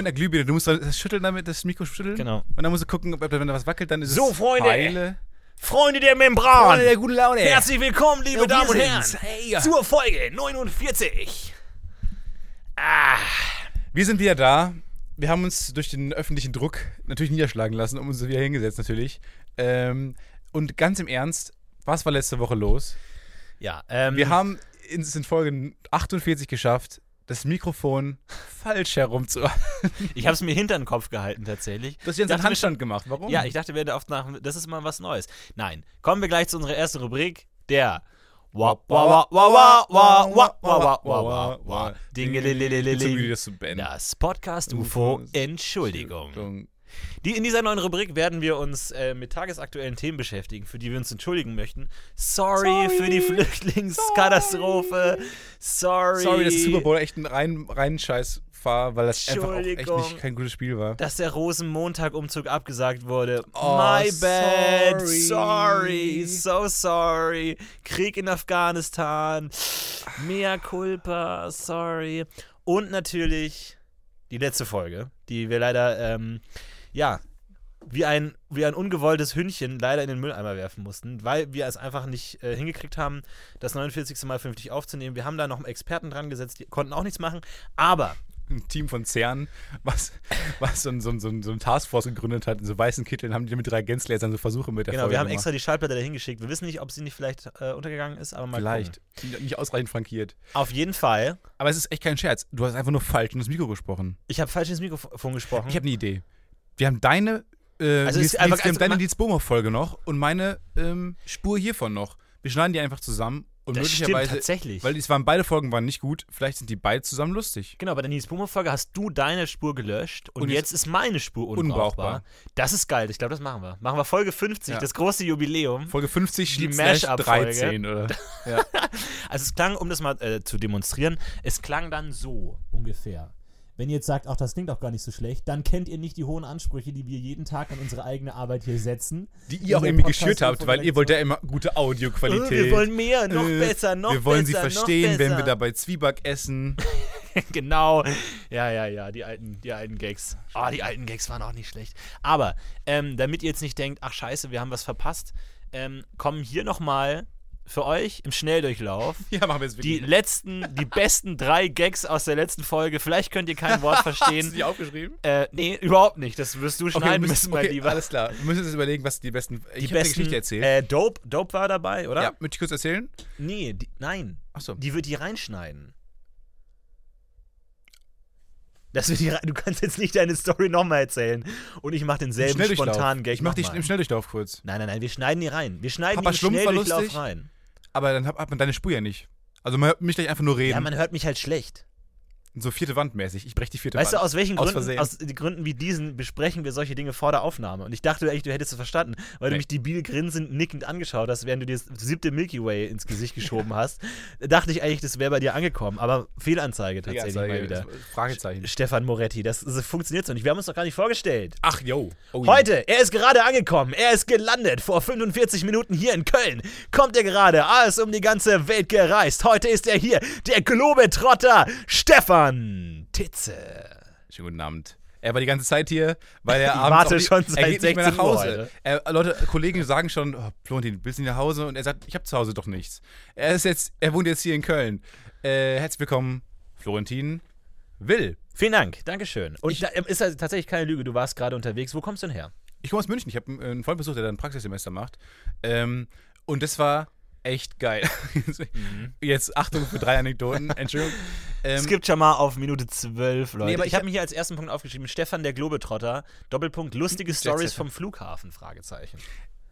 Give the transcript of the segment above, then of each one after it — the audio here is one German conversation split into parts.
Mit einer Glühbirne. Du musst das schütteln damit, das Mikro schütteln. Genau. Und dann musst du gucken, ob wenn da was wackelt, dann ist So, es Freunde. Pfeile. Freunde der Membran. der guten Laune. Herzlich willkommen, liebe Ja, Damen und Herren. Hey. zur Folge 49. Ah, Wir sind wieder da. Wir haben uns durch den öffentlichen Druck natürlich niederschlagen lassen, um uns wieder hingesetzt natürlich. Ähm, und ganz im Ernst, was war letzte Woche los? ja, ähm, Wir haben es in Folge 48 geschafft, das Mikrofon falsch herumzuhalten. Ich habe es mir hinter den Kopf gehalten tatsächlich. Du hast ja einen Handstand gemacht. Warum? Ja, ich dachte, wir oft nach, das ist mal was Neues. Nein, kommen wir gleich zu unserer ersten Rubrik, der das Podcast UFO Entschuldigung. Die, in dieser neuen Rubrik werden wir uns äh, mit tagesaktuellen Themen beschäftigen, für die wir uns entschuldigen möchten. Sorry, Sorry. für die Flüchtlingskatastrophe. Sorry. Sorry, dass Super Bowl echt ein rein, rein Scheiß war, weil das einfach auch echt nicht kein gutes Spiel war. dass der Rosenmontag-Umzug abgesagt wurde. Oh, My bad. sorry. Sorry. So sorry. Krieg in Afghanistan. Mea culpa. Sorry. Und natürlich die letzte Folge, die wir leider, ähm, ja, wie ein, wie ein ungewolltes Hündchen leider in den Mülleimer werfen mussten, weil wir es einfach nicht äh, hingekriegt haben, das 49. Mal 50 aufzunehmen. Wir haben da noch Experten dran gesetzt, die konnten auch nichts machen. Aber Ein Team von CERN, was, was so, ein- so, so, so ein Taskforce gegründet hat, in so weißen Kitteln, haben die mit drei Gänzlasern so Versuche mit der Genau, Folge wir haben gemacht. extra die Schallplatte dahin geschickt. Wir wissen nicht, ob sie nicht vielleicht äh, untergegangen ist, aber mal Vielleicht. gucken. Nicht ausreichend frankiert. Auf jeden Fall. Aber es ist echt kein Scherz. Du hast einfach nur falsch in das Mikro gesprochen. Ich habe falsch ins Mikrofon gesprochen. Ich habe eine Idee. Wir haben deine, äh, Also Nils, einfach- Nils, wir haben also deine Nils Bohmer-Folge noch und meine ähm, Spur hiervon noch. Wir schneiden die einfach zusammen und das stimmt möglicherweise, tatsächlich. weil es waren beide Folgen waren nicht gut, vielleicht sind die beide zusammen lustig. genau, bei der Nils Boomer Folge hast du deine Spur gelöscht und, Und jetzt ist meine Spur unbrauchbar. unbrauchbar. Das ist geil. Ich glaube, das machen wir. Machen wir Folge 50, Ja. das große Jubiläum. Folge 50 Die Mash-up-Folge. 13 oder? Also es klang, um das mal äh, zu demonstrieren, es klang dann so ungefähr. Wenn ihr jetzt sagt, ach, das klingt auch gar nicht so schlecht, dann kennt ihr nicht die hohen Ansprüche, die wir jeden Tag an unsere eigene Arbeit hier setzen. Die ihr auch irgendwie geschürt habt, weil ihr wollt ja immer gute Audioqualität. Äh, wir wollen mehr, noch Äh, besser, noch Wir wollen besser, sie verstehen, wenn wir besser. dabei Zwieback essen. genau. Ja, ja, ja, die alten, die alten Gags. Ah, die alten Gags waren auch nicht schlecht. Aber, ähm, damit ihr jetzt nicht denkt, ach scheiße, wir haben was verpasst, ähm, kommen hier nochmal für euch im Schnelldurchlauf Ja, machen wir jetzt die letzten, die besten drei Gags aus der letzten Folge. Vielleicht könnt ihr kein Wort Hast du verstehen. die aufgeschrieben? Äh, nee, überhaupt nicht. Das wirst du Okay, schneiden wir müssen, mein okay, Lieber. alles klar. Wir müssen uns überlegen, was die besten. Die ich besten, Geschichte erzählt. Äh, Dope, Dope war dabei, oder? ja, möchte ich kurz erzählen? Nee, die, nein. Achso. Die wird die reinschneiden. Das wird die, du kannst jetzt nicht deine Story nochmal erzählen und ich mach denselben spontanen Gag Ich mach die nochmal. im Schnelldurchlauf kurz. Nein, nein, nein, wir schneiden die rein. Wir schneiden Papa die im Schlumpf Schnelldurchlauf rein. Aber dann hat, hat man deine Spur ja nicht. Also man hört mich gleich einfach nur reden. Ja, man hört mich halt schlecht. So vierte Wand mäßig. Ich brech die vierte Weißt du, Wand. aus welchen Aus Gründen, aus Gründen wie diesen besprechen wir solche Dinge vor der Aufnahme. Und ich dachte eigentlich, du hättest es verstanden, weil du Nee. mich debil grinsend, nickend angeschaut hast, während du dir das siebte Milky Way ins Gesicht geschoben hast. dachte ich eigentlich, das wäre bei dir angekommen. Aber Fehlanzeige tatsächlich Anzeige, mal wieder. Fragezeichen. Stefan Moretti, das, das funktioniert so nicht. Wir haben uns doch gar nicht vorgestellt. Ach, yo. Oh. Heute, er ist gerade angekommen, er ist gelandet vor 45 Minuten hier in Köln. Kommt er gerade, alles um die ganze Welt gereist. Heute ist er hier, der Globetrotter Stefan Titze. Schönen guten Abend. Er war die ganze Zeit hier, weil er Ich abends warte die, schon er seit geht nicht mehr nach 16 Uhr Hause. Er, Leute, Kollegen sagen schon, oh, Florentin, willst du nicht nach Hause? Und er sagt, ich habe zu Hause doch nichts. Er ist jetzt, er wohnt jetzt hier in Köln. Äh, herzlich willkommen, Florentin Will. Vielen Dank, Dankeschön. Und da ist also tatsächlich keine Lüge, du warst gerade unterwegs. Wo kommst du denn her? Ich komme aus München. Ich habe einen Freund besucht, der da ein Praxissemester macht. Ähm, und das war echt geil. Jetzt Achtung für drei Anekdoten. Entschuldigung. Ähm, es gibt schon mal auf Minute 12, Leute. Nee, aber ich ich habe hab- mir hier als ersten Punkt aufgeschrieben, Stefan der Globetrotter, Doppelpunkt, lustige Stories Jetsetter. vom Flughafen, Fragezeichen.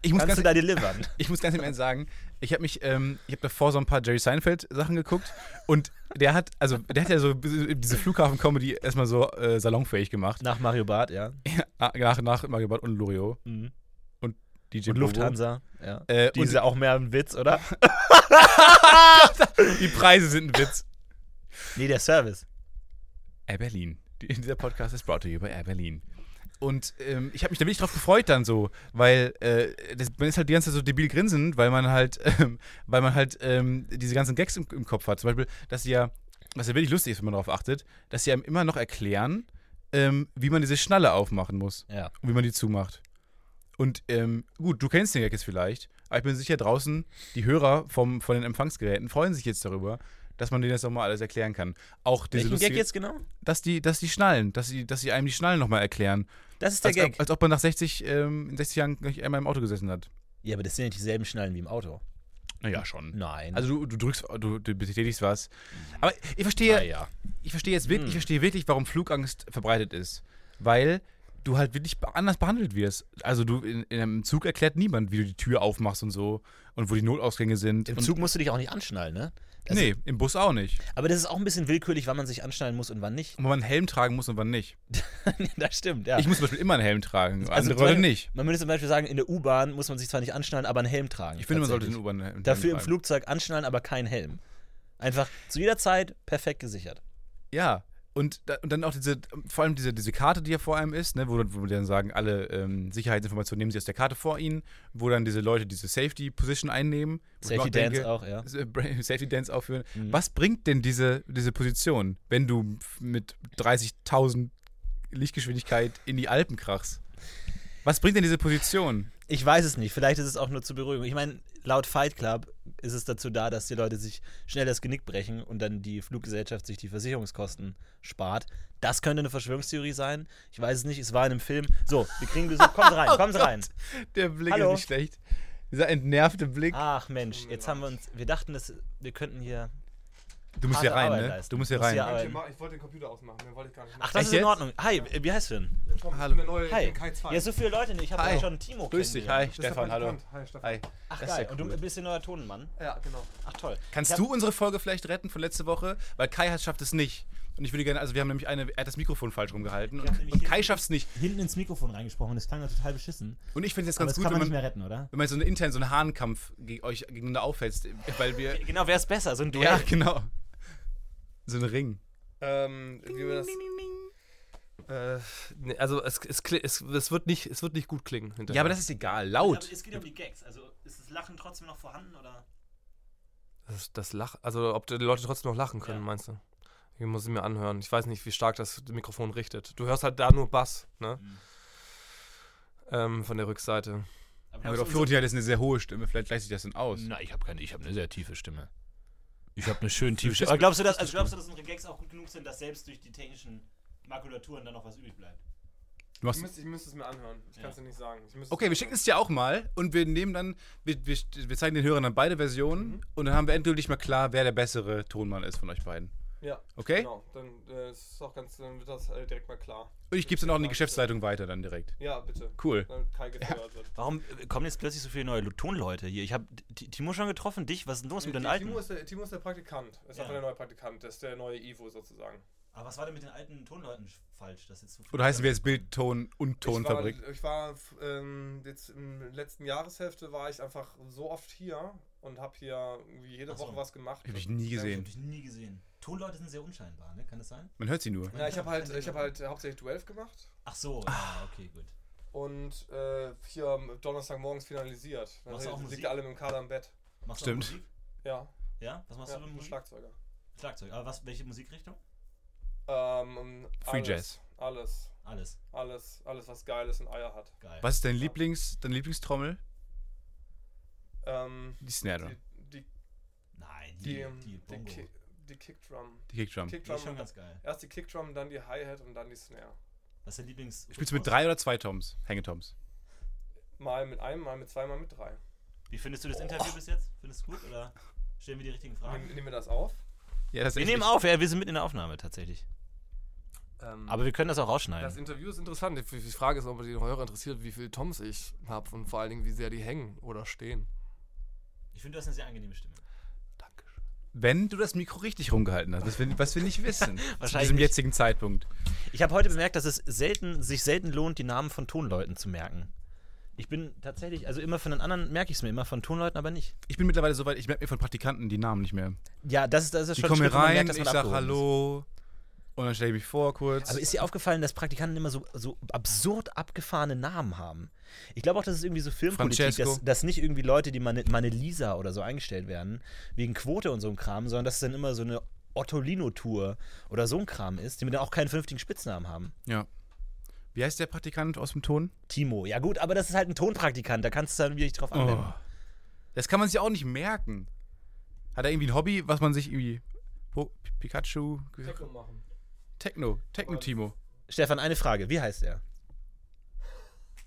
ich muss Kannst ganz du da delivern? Ich muss ganz im Ernst sagen, ich habe mich, ähm, ich habe davor so ein paar Jerry Seinfeld Sachen geguckt und der hat, also der hat ja so diese Flughafen-Comedy erstmal so äh, salonfähig gemacht. Nach Mario Barth, ja. Nach, nach Mario Barth und Loriot Mhm. Und DJ Und Bobo. Lufthansa, ja. Äh, Die ist ja auch mehr ein Witz, oder? und die Preise sind ein Witz. nee, der Service. Air Berlin. Die- Dieser Podcast ist brought to you by Air Berlin. Und ähm, ich habe mich da wirklich drauf gefreut dann so, weil äh, das, man ist halt die ganze Zeit so debil grinsend, weil man halt, ähm, weil man halt ähm, diese ganzen Gags im, im Kopf hat. Zum Beispiel, dass sie ja, was ja wirklich lustig ist, wenn man darauf achtet, dass sie einem immer noch erklären, ähm, wie man diese Schnalle aufmachen muss Ja. und wie man die zumacht. Und ähm, gut, du kennst den Gag jetzt vielleicht, aber ich bin sicher draußen, die Hörer vom, von den Empfangsgeräten freuen sich jetzt darüber, dass man denen das nochmal alles erklären kann. Auch diese Welchen lustige, Gag jetzt genau? dass die, dass die Schnallen, dass sie, dass sie einem die Schnallen nochmal erklären. Das ist der Als, Gag. als ob man nach 60, ähm, in 60 Jahren nicht einmal im Auto gesessen hat. Ja, aber das sind ja nicht dieselben Schnallen wie im Auto. Naja, schon. Nein. Also du, du drückst, du, du betätigst was. Aber ich verstehe, naja. ich verstehe jetzt wirklich, Hm. ich verstehe wirklich, warum Flugangst verbreitet ist. Weil du halt wirklich anders behandelt wirst. Also du in, in einem Zug erklärt niemand, wie du die Tür aufmachst und so und wo die Notausgänge sind. Im Zug musst du dich auch nicht anschnallen, ne? Also- nee, im Bus auch nicht. Aber das ist auch ein bisschen willkürlich, wann man sich anschnallen muss und wann nicht. Und wo man einen Helm tragen muss und wann nicht. das stimmt, ja. Ich muss zum Beispiel immer einen Helm tragen, Also andere zum Leute Beispiel- nicht. Man würde zum Beispiel sagen, in der U-Bahn muss man sich zwar nicht anschnallen, aber einen Helm tragen. Ich finde, man sollte den. U-Bahn einen Helm Dafür im tragen. Flugzeug anschnallen, aber kein Helm. Einfach zu jeder Zeit perfekt gesichert. Ja, und, da, und dann auch diese, vor allem diese, diese Karte, die ja vor einem ist, ne, wo, wo wir dann sagen, alle ähm, Sicherheitsinformationen nehmen sie aus der Karte vor ihnen, wo dann diese Leute diese Safety-Position einnehmen. wo ich mir Safety auch Dance denke, auch, ja. äh, Safety Dance aufführen. Mhm. Was bringt denn diese, diese Position, wenn du mit 30.000 Lichtgeschwindigkeit in die Alpen krachst? Was bringt denn diese Position? Ich weiß es nicht. Vielleicht ist es auch nur zur Beruhigung. Ich meine, laut Fight Club ist es dazu da, dass die Leute sich schnell das Genick brechen und dann die Fluggesellschaft sich die Versicherungskosten spart. Das könnte eine Verschwörungstheorie sein. Ich weiß es nicht. Es war in einem Film. So, wir kriegen Besuch. Kommt rein, kommt rein. Der Blick Hallo. ist nicht schlecht. Dieser entnervte Blick. Ach Mensch, jetzt haben wir uns. Wir dachten, dass wir könnten hier. Du musst hier rein, Arbeit ne? leisten. Du musst hier rein. hier Ich, wollte den Computer ausmachen, den wollte ich gar nicht Ach, machen. das Echt ist in jetzt? Ordnung. Hi, wie heißt du denn? Tom, Hi. Ich bin der neue Hi. Kai 2. Ja, so viele Leute nicht. Ich habe ja schon Timo Grüß dich, hi, Stefan, hallo. Hi, Stefan. Hi. Ach Das geil. ja Und du cool. bist der neuer Tonenmann. Ja, genau. Ach toll. Kannst du unsere Folge vielleicht retten von letzte Woche? Weil Kai hat, schafft es nicht. Und ich würde gerne, also wir haben nämlich eine, er hat das Mikrofon falsch rumgehalten und, und Kai schafft es nicht. Hinten ins Mikrofon reingesprochen, das klang ja total beschissen. Und ich finde es jetzt ganz das gut, kann wenn man nicht mehr retten, oder? wenn man so einen internen, so einen Hahnkampf ge euch gegeneinander aufhetzt, weil wir. Genau, wäre es besser, so ein Duell. ja, genau. So ein Ring. Ähm, wie wir das. Äh, nee, also es, es, kli- es, es, wird nicht, es wird nicht gut klingen hinterher. Ja, aber das ist egal. Laut. es geht um die Gags. Also ist das Lachen trotzdem noch vorhanden oder? Das, das Lach, also ob die Leute trotzdem noch lachen können, Ja. meinst du? Ich muss es mir anhören. Ich weiß nicht, wie stark das Mikrofon richtet. Du hörst halt da nur Bass, ne? Mhm. Ähm, von der Rückseite. Aber aber Florentin hat jetzt eine sehr hohe Stimme. Vielleicht gleicht sich das dann aus. Na, ich habe keine, ich habe eine sehr tiefe Stimme. Ich habe eine schön tiefe Stimme. Aber glaubst du, dass, also glaubst du, dass unsere Gags auch gut genug sind, dass selbst durch die technischen Makulaturen dann noch was übrig bleibt? Du machst, Ich müsste, ich müsste es mir anhören. Ich Ja. kann es dir nicht sagen. Okay, wir schicken es dir auch mal und wir nehmen dann, wir, wir, wir zeigen den Hörern dann beide Versionen und dann haben wir endgültig mal klar, wer der bessere Tonmann ist von euch beiden. Ja, Okay? genau. Dann, äh, ist auch ganz, dann wird das äh, direkt mal klar. Und ich gebe es dann auch in die Geschäftsleitung weiter dann direkt. Ja, bitte. Cool. Damit Kai gehört wird. Warum äh, kommen jetzt plötzlich so viele neue Tonleute hier? Ich habe Timo schon getroffen, dich. Was ist denn los mit den alten? Timo ist, der, Timo ist der Praktikant. Ist Ja. einfach der neue Praktikant. Das ist der neue Ivo sozusagen. Aber was war denn mit den alten Tonleuten falsch? Das jetzt so Oder heißen wir jetzt Bild, Ton und Ich war, Tonfabrik? ich war ähm, jetzt in der letzten Jahreshälfte war ich einfach so oft hier und habe hier irgendwie jede so. Woche was gemacht. Hab ich nie gesehen. Hab ich nie gesehen. Tonleute sind sehr unscheinbar, ne? Kann das sein? Man hört sie nur. Ja, ich habe halt, ich habe halt hauptsächlich Duell gemacht Ach so, ja, okay, gut. und äh, hier am Donnerstagmorgens finalisiert. Dann Machst du auch Musik? alle mit dem Kader im Bett. Machst Stimmt. du auch Musik? Ja, Ja? Was machst ja du ein Musik? Schlagzeuger. Schlagzeug. Aber was, welche Musikrichtung? Ähm, Free alles, Jazz. Alles, Alles. alles, alles, was Geiles und Eier hat. Geil. Was ist dein Lieblings, deine Lieblingstrommel? Ähm, Die Snare. die, die, Nein, die, die, die, die, Bongo. Die Kickdrum. Die Kickdrum. Die ist Kickdrum schon ganz geil. erst die Kickdrum, dann die Hi-Hat und dann die Snare. Was ist dein Lieblings... Spielst du mit drei oder zwei Toms? Hängetoms. Mal mit einem, mal mit zwei, mal mit drei. Wie findest du das Interview bis jetzt? Findest du gut oder stellen wir die richtigen Fragen? Nehmen, nehmen wir das auf? Ja, das ist Wir nehmen auf, ja, wir sind mitten in der Aufnahme tatsächlich. Ähm, Aber wir können das auch das rausschneiden. Interview ist interessant. Die, die Frage ist, ob die Hörer interessiert, wie viele Toms ich habe und vor allen Dingen, wie sehr die hängen oder stehen. Ich finde, du hast eine sehr angenehme Stimme. Wenn du das Mikro richtig rumgehalten hast, was wir, was wir nicht wissen. zu Wahrscheinlich diesem jetzigen Zeitpunkt. Ich habe heute bemerkt, dass es selten, sich selten lohnt, die Namen von Tonleuten zu merken. Ich bin tatsächlich, also immer von den anderen merke ich es mir immer, von Tonleuten aber nicht. Ich bin mittlerweile so weit, ich merke mir von Praktikanten die Namen nicht mehr. Ja, das ist, das ist Die schon kommen hier wo man rein, merkt, ich man sag abgehoben ist. Und dann stelle ich mich vor kurz. Aber ist dir aufgefallen, dass Praktikanten immer so, so absurd abgefahrene Namen haben? Ich glaube auch, dass es irgendwie so Filmpolitik, dass, dass nicht irgendwie Leute, die meine, meine Lisa oder so eingestellt werden, wegen Quote und so ein Kram, sondern dass es dann immer so eine Ottolino-Tour oder so ein Kram ist, die mir dann auch keinen vernünftigen Spitznamen haben. ja. Wie heißt der Praktikant aus dem Ton? Timo, ja gut, aber das ist halt ein Tonpraktikant, da kannst du dann wirklich drauf anwenden. Oh. Das kann man sich auch nicht merken. Hat er irgendwie ein Hobby, was man sich irgendwie. Po Pikachu. Techno machen. Techno. Techno-Timo. Stefan, eine Frage, wie heißt er?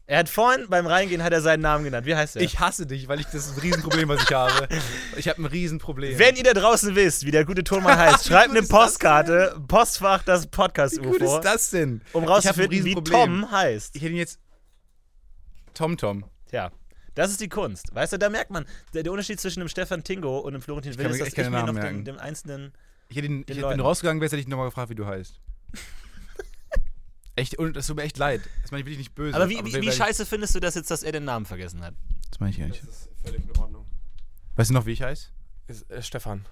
Er hat vorhin beim Reingehen hat er seinen Namen genannt. Wie heißt er? Ich hasse dich, weil ich das ist ein Riesenproblem, was ich habe. Ich habe ein Riesenproblem. Wenn ihr da draußen wisst, wie der gute Tonmann heißt, schreibt eine ist das Postkarte, Postfach das Wie gut ist das denn? um Ich rauszufinden, wie. Tom heißt. Ich hätte ihn jetzt. Tom Tom. Tja, das ist die Kunst. Weißt du, da merkt man, der, der Unterschied zwischen dem Stefan Tingo und dem Florentin Will kann ist, mir dass keine ich mir noch merken. dem einzelnen. Ich hätte ihn, Den ich hätte, wenn du rausgegangen wärst, hätte ich ihn nochmal gefragt, wie du heißt. echt, und das tut mir echt leid. Das meine ich wirklich nicht böse. Aber wie, wie, weil- wie weil- scheiße findest du das jetzt, dass er den Namen vergessen hat? Das meine ich gar Das ist völlig in Ordnung. Weißt du noch, wie ich heiße? Ist, äh, Stefan.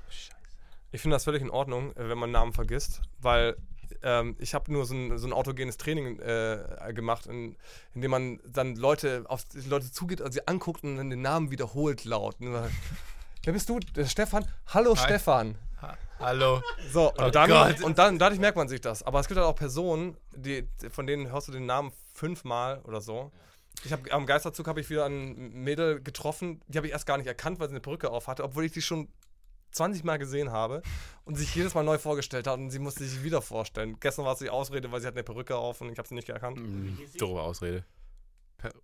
Ich finde das völlig in Ordnung, äh, wenn man Namen vergisst, weil ähm, ich habe nur so ein, so ein autogenes Training äh, gemacht, in, in dem man dann Leute auf die Leute zugeht, also sie anguckt und dann den Namen wiederholt laut. Und Wer bist du? Stefan? Hallo Hi. Stefan. Hallo. So, und, Oh dann, Gott. und dann dadurch merkt man sich das. Aber es gibt halt auch Personen, die, von denen hörst du den Namen fünfmal oder so. Ich habe am Geisterzug habe ich wieder ein Mädel getroffen, die habe ich erst gar nicht erkannt, weil sie eine Perücke auf hatte, obwohl ich die schon 20 Mal gesehen habe und sich jedes Mal neu vorgestellt hat und sie musste sich wieder vorstellen. Gestern war es die Ausrede, weil sie hat eine Perücke auf und ich habe sie nicht erkannt. Mhm. Doofe Ausrede.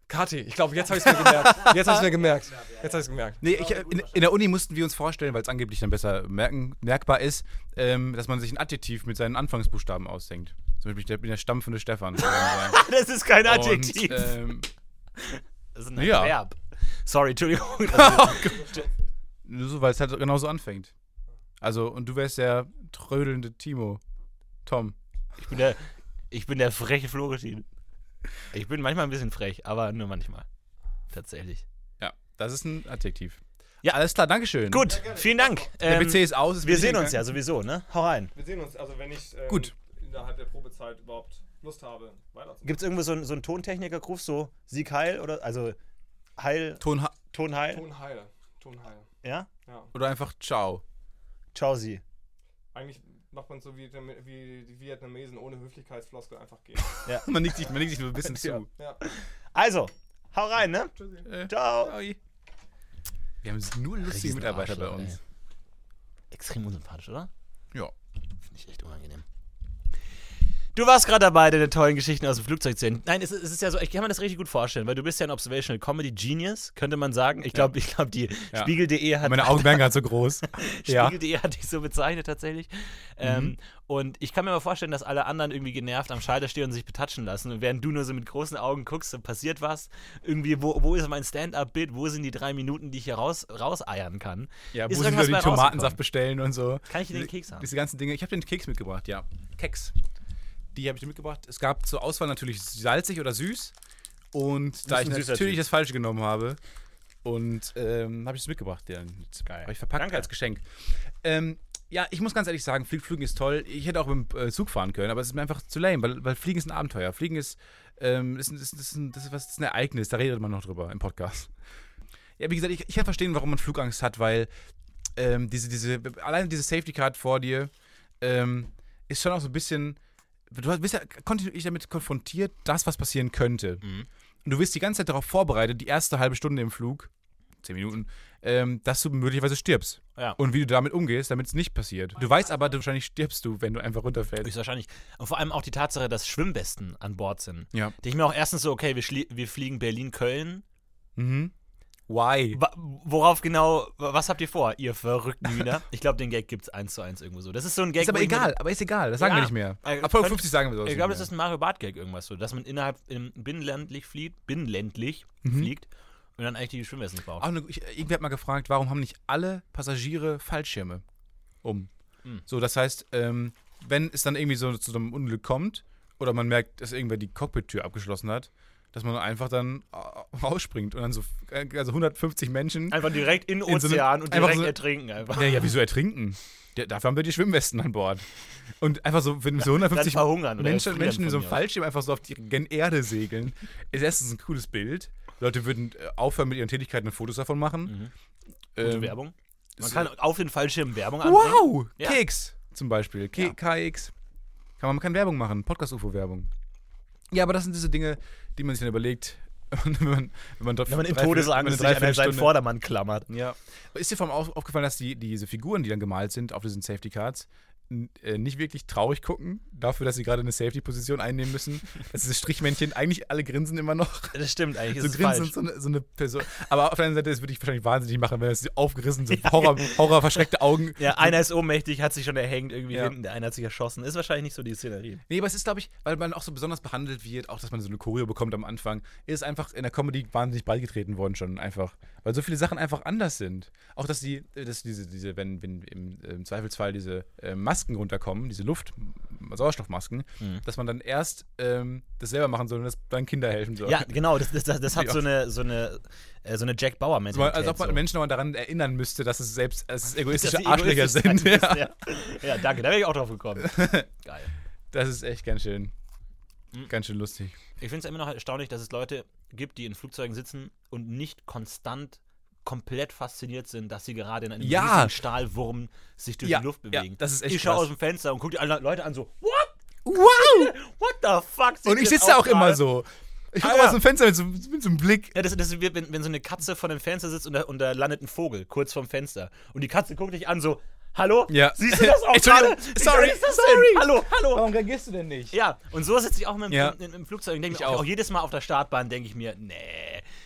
Kathi, ich glaube, jetzt habe ich es mir gemerkt. Jetzt habe ich es mir gemerkt. Jetzt habe ich es gemerkt. Nee, ich, in, in der Uni mussten wir uns vorstellen, weil es angeblich dann besser merken, merkbar ist, ähm, dass man sich ein Adjektiv mit seinen Anfangsbuchstaben ausdenkt. Zum Beispiel, ich bin der stampfende Stefan. Das ist kein Adjektiv. Und, ähm, das ist ein ja. Verb. Sorry, Entschuldigung. nur so, weil es halt genauso anfängt. Also, und du wärst der trödelnde Timo. Tom. Ich bin der, ich bin der freche Florentin. Ich bin manchmal ein bisschen frech, aber nur manchmal. Tatsächlich. Ja, das ist ein Adjektiv. Ja. alles klar, Dankeschön. Gut, vielen Dank. Der Ähm, PC ist aus. es wir sehen uns ja sowieso, ne? Hau rein. Wir sehen uns, also wenn ich ähm, Gut. innerhalb der Probezeit überhaupt Lust habe, weiterzumachen. Gibt es irgendwo so einen, so einen Tontechniker-Ruf, so Sieg Heil oder also Heil, Ton Ton Heil? Ton heil. Ton heil. Ja? Ja. oder einfach Ciao. Ciao Sie. Eigentlich macht man so wie, wie die Vietnamesen ohne Höflichkeitsfloskel einfach gehen. Man nickt sich, man nickt sich nur ein bisschen zu. ja. Also, hau rein, ne? Tschüssi. Äh, Ciao. ciao. Wir haben nur lustige Mitarbeiter bei uns. ey. Extrem unsympathisch, oder? Ja. Finde ich echt unangenehm. Du warst gerade dabei, deine tollen Geschichten aus dem Flugzeug zu erzählen. Nein, es ist, es ist ja so, ich kann mir das richtig gut vorstellen, weil du bist ja ein Observational Comedy Genius, könnte man sagen. Ich glaube, ich glaube, die Ja. Spiegel.de hat Meine Augen werden gerade so groß. ja. Spiegel.de hat dich so bezeichnet tatsächlich. Ähm, und ich kann mir mal vorstellen, dass alle anderen irgendwie genervt am Schalter stehen und sich betatschen lassen. Und während du nur so mit großen Augen guckst, so passiert was. Irgendwie, wo, wo ist mein Stand-up-Bit? Wo sind die drei Minuten, die ich hier raus, rauseiern kann? Ja, Ist wo wieder bei den Tomatensaft bestellen und so. Kann ich dir den Keks haben? Diese ganzen Dinge. Ich habe den Keks mitgebracht, ja. Keks. Die habe ich mitgebracht. Es gab zur Auswahl natürlich salzig oder süß. Und da ich natürlich das Falsche genommen habe, und ähm, habe ich es mitgebracht. Ja, Geil. Ich verpackt Danke. als Geschenk. Ähm, ja, ich muss ganz ehrlich sagen, Flieg, Fliegen ist toll. Ich hätte auch mit dem äh, Zug fahren können, aber es ist mir einfach zu lame, weil, weil Fliegen ist ein Abenteuer. Fliegen ist, ähm, ist, ist, ist, ein, das ist, was, ist ein Ereignis, da redet man noch drüber im Podcast. Ja, wie gesagt, ich, ich kann verstehen, warum man Flugangst hat, weil ähm, diese, diese, alleine diese Safety Card vor dir ähm, ist schon auch so ein bisschen. Du bist ja kontinuierlich damit konfrontiert, das, was passieren könnte. Mhm. Und du bist die ganze Zeit darauf vorbereitet, die erste halbe Stunde im Flug, zehn Minuten, ähm, dass du möglicherweise stirbst. Ja. Und wie du damit umgehst, damit es nicht passiert. Du weißt aber, du, wahrscheinlich stirbst du, wenn du einfach runterfällst. Höchstwahrscheinlich. Und vor allem auch die Tatsache, dass Schwimmwesten an Bord sind. Ja. Die ich mir auch erstens so, okay, wir, wir fliegen Berlin-Köln. Mhm. Why? Worauf genau, was habt ihr vor, ihr verrückten Hühner? Ich glaube, den Gag gibt es eins zu eins irgendwo so. Das ist so ein Gag. Ist aber egal, aber ist egal, das sagen Ja. wir nicht mehr. Äh, Ab Folge könnt- 50 sagen wir sowas Ich glaube, das ist ein Mario Bart-Gag irgendwas so, dass man innerhalb im binnenländlich fliegt, binnenländlich Mhm. fliegt und dann eigentlich die Schwimmwesten braucht. Auch eine, ich, irgendwer hat mal gefragt, warum haben nicht alle Passagiere Fallschirme um? Hm. So, das heißt, ähm, wenn es dann irgendwie so zu so einem Unglück kommt oder man merkt, dass irgendwer die Cockpit-Tür abgeschlossen hat, dass man einfach dann äh, rausspringt und dann so äh, also 150 Menschen. Einfach direkt in den In so Ozean und direkt so- ertrinken einfach. Ja, ja, wieso ertrinken? Ja, dafür haben wir die Schwimmwesten an Bord. Und einfach so, wenn so Dann 150 verhungern oder Menschen, Menschen in so einem. Fallschirm einfach so auf die gen Erde segeln, ist erstens ein cooles Bild. Leute würden äh, aufhören mit ihren Tätigkeiten und Fotos davon machen. Mhm. Gute Ähm, Werbung. Man so- kann auf den Fallschirm Werbung anbringen. Wow! Ja. Keks zum Beispiel. K Ja. KX. Kann man, man kann Werbung machen. Podcast-UFO-Werbung. Ja, aber das sind diese Dinge, die man sich dann überlegt, wenn man, wenn man, dort Wenn man im Todesangst sich an eine seinen Vordermann klammert. Ja. Ist dir vor allem auf, aufgefallen, dass die, diese Figuren, die dann gemalt sind auf diesen Safety Cards, nicht wirklich traurig gucken, dafür, dass sie gerade eine Safety-Position einnehmen müssen? Dass diese Strichmännchen eigentlich alle grinsen immer noch. Das stimmt eigentlich. So ist grinsen so eine, so eine Person. Aber auf der anderen Seite, das würde ich wahrscheinlich wahnsinnig machen, wenn es aufgerissen sind. Horror, Horror, verschreckte Augen. Ja, einer ist ohnmächtig, hat sich schon erhängt irgendwie Ja. hinten, der eine hat sich erschossen. Ist wahrscheinlich nicht so die Szenerie. Nee, aber es ist, glaube ich, weil man auch so besonders behandelt wird, auch dass man so eine Choreo bekommt am Anfang, ist einfach in der Comedy wahnsinnig beigetreten worden schon einfach. Weil so viele Sachen einfach anders sind. Auch, dass die, äh, dass diese, diese, wenn, wenn im, im Zweifelsfall diese äh, Masken runterkommen, diese Luft, Sauerstoffmasken, Mhm. dass man dann erst ähm, das selber machen soll und dass dann Kinder helfen soll. Ja, genau, das, das, das, das hat so eine, so eine, äh, so eine Jack man- Bauer-Mentalität. als ob man so. Menschen nochmal daran erinnern müsste, dass es selbst dass es egoistische Arschlöcher sind. Ja. Ja. ja, danke, da wäre ich auch drauf gekommen. Geil. Das ist echt ganz schön. Mhm. Ganz schön lustig. Ich finde es immer noch erstaunlich, dass es Leute gibt, die in Flugzeugen sitzen und nicht konstant komplett fasziniert sind, dass sie gerade in einem Ja. riesigen Stahlwurm sich durch Ja, die Luft ja, bewegen. das ist echt ich schaue aus dem Fenster und gucke die anderen Leute an so, what? Wow! What the fuck? Und ich sitze da auch immer so. Ich gucke Ah, ja. aus dem Fenster mit so, mit so einem Blick. Ja, das, das ist wie, wenn, wenn so eine Katze vor dem Fenster sitzt und da, und da landet ein Vogel kurz vorm Fenster. Und die Katze guckt dich an so, hallo? Ja. Siehst du das auch gerade? Sorry, geil ist das sorry. Denn? Hallo, hallo. Warum reagierst du denn nicht? Ja, und so sitze ich auch mit, Ja. im, im Flugzeug und denke Ich mir auch, auch. jedes Mal auf der Startbahn denke ich mir, nee,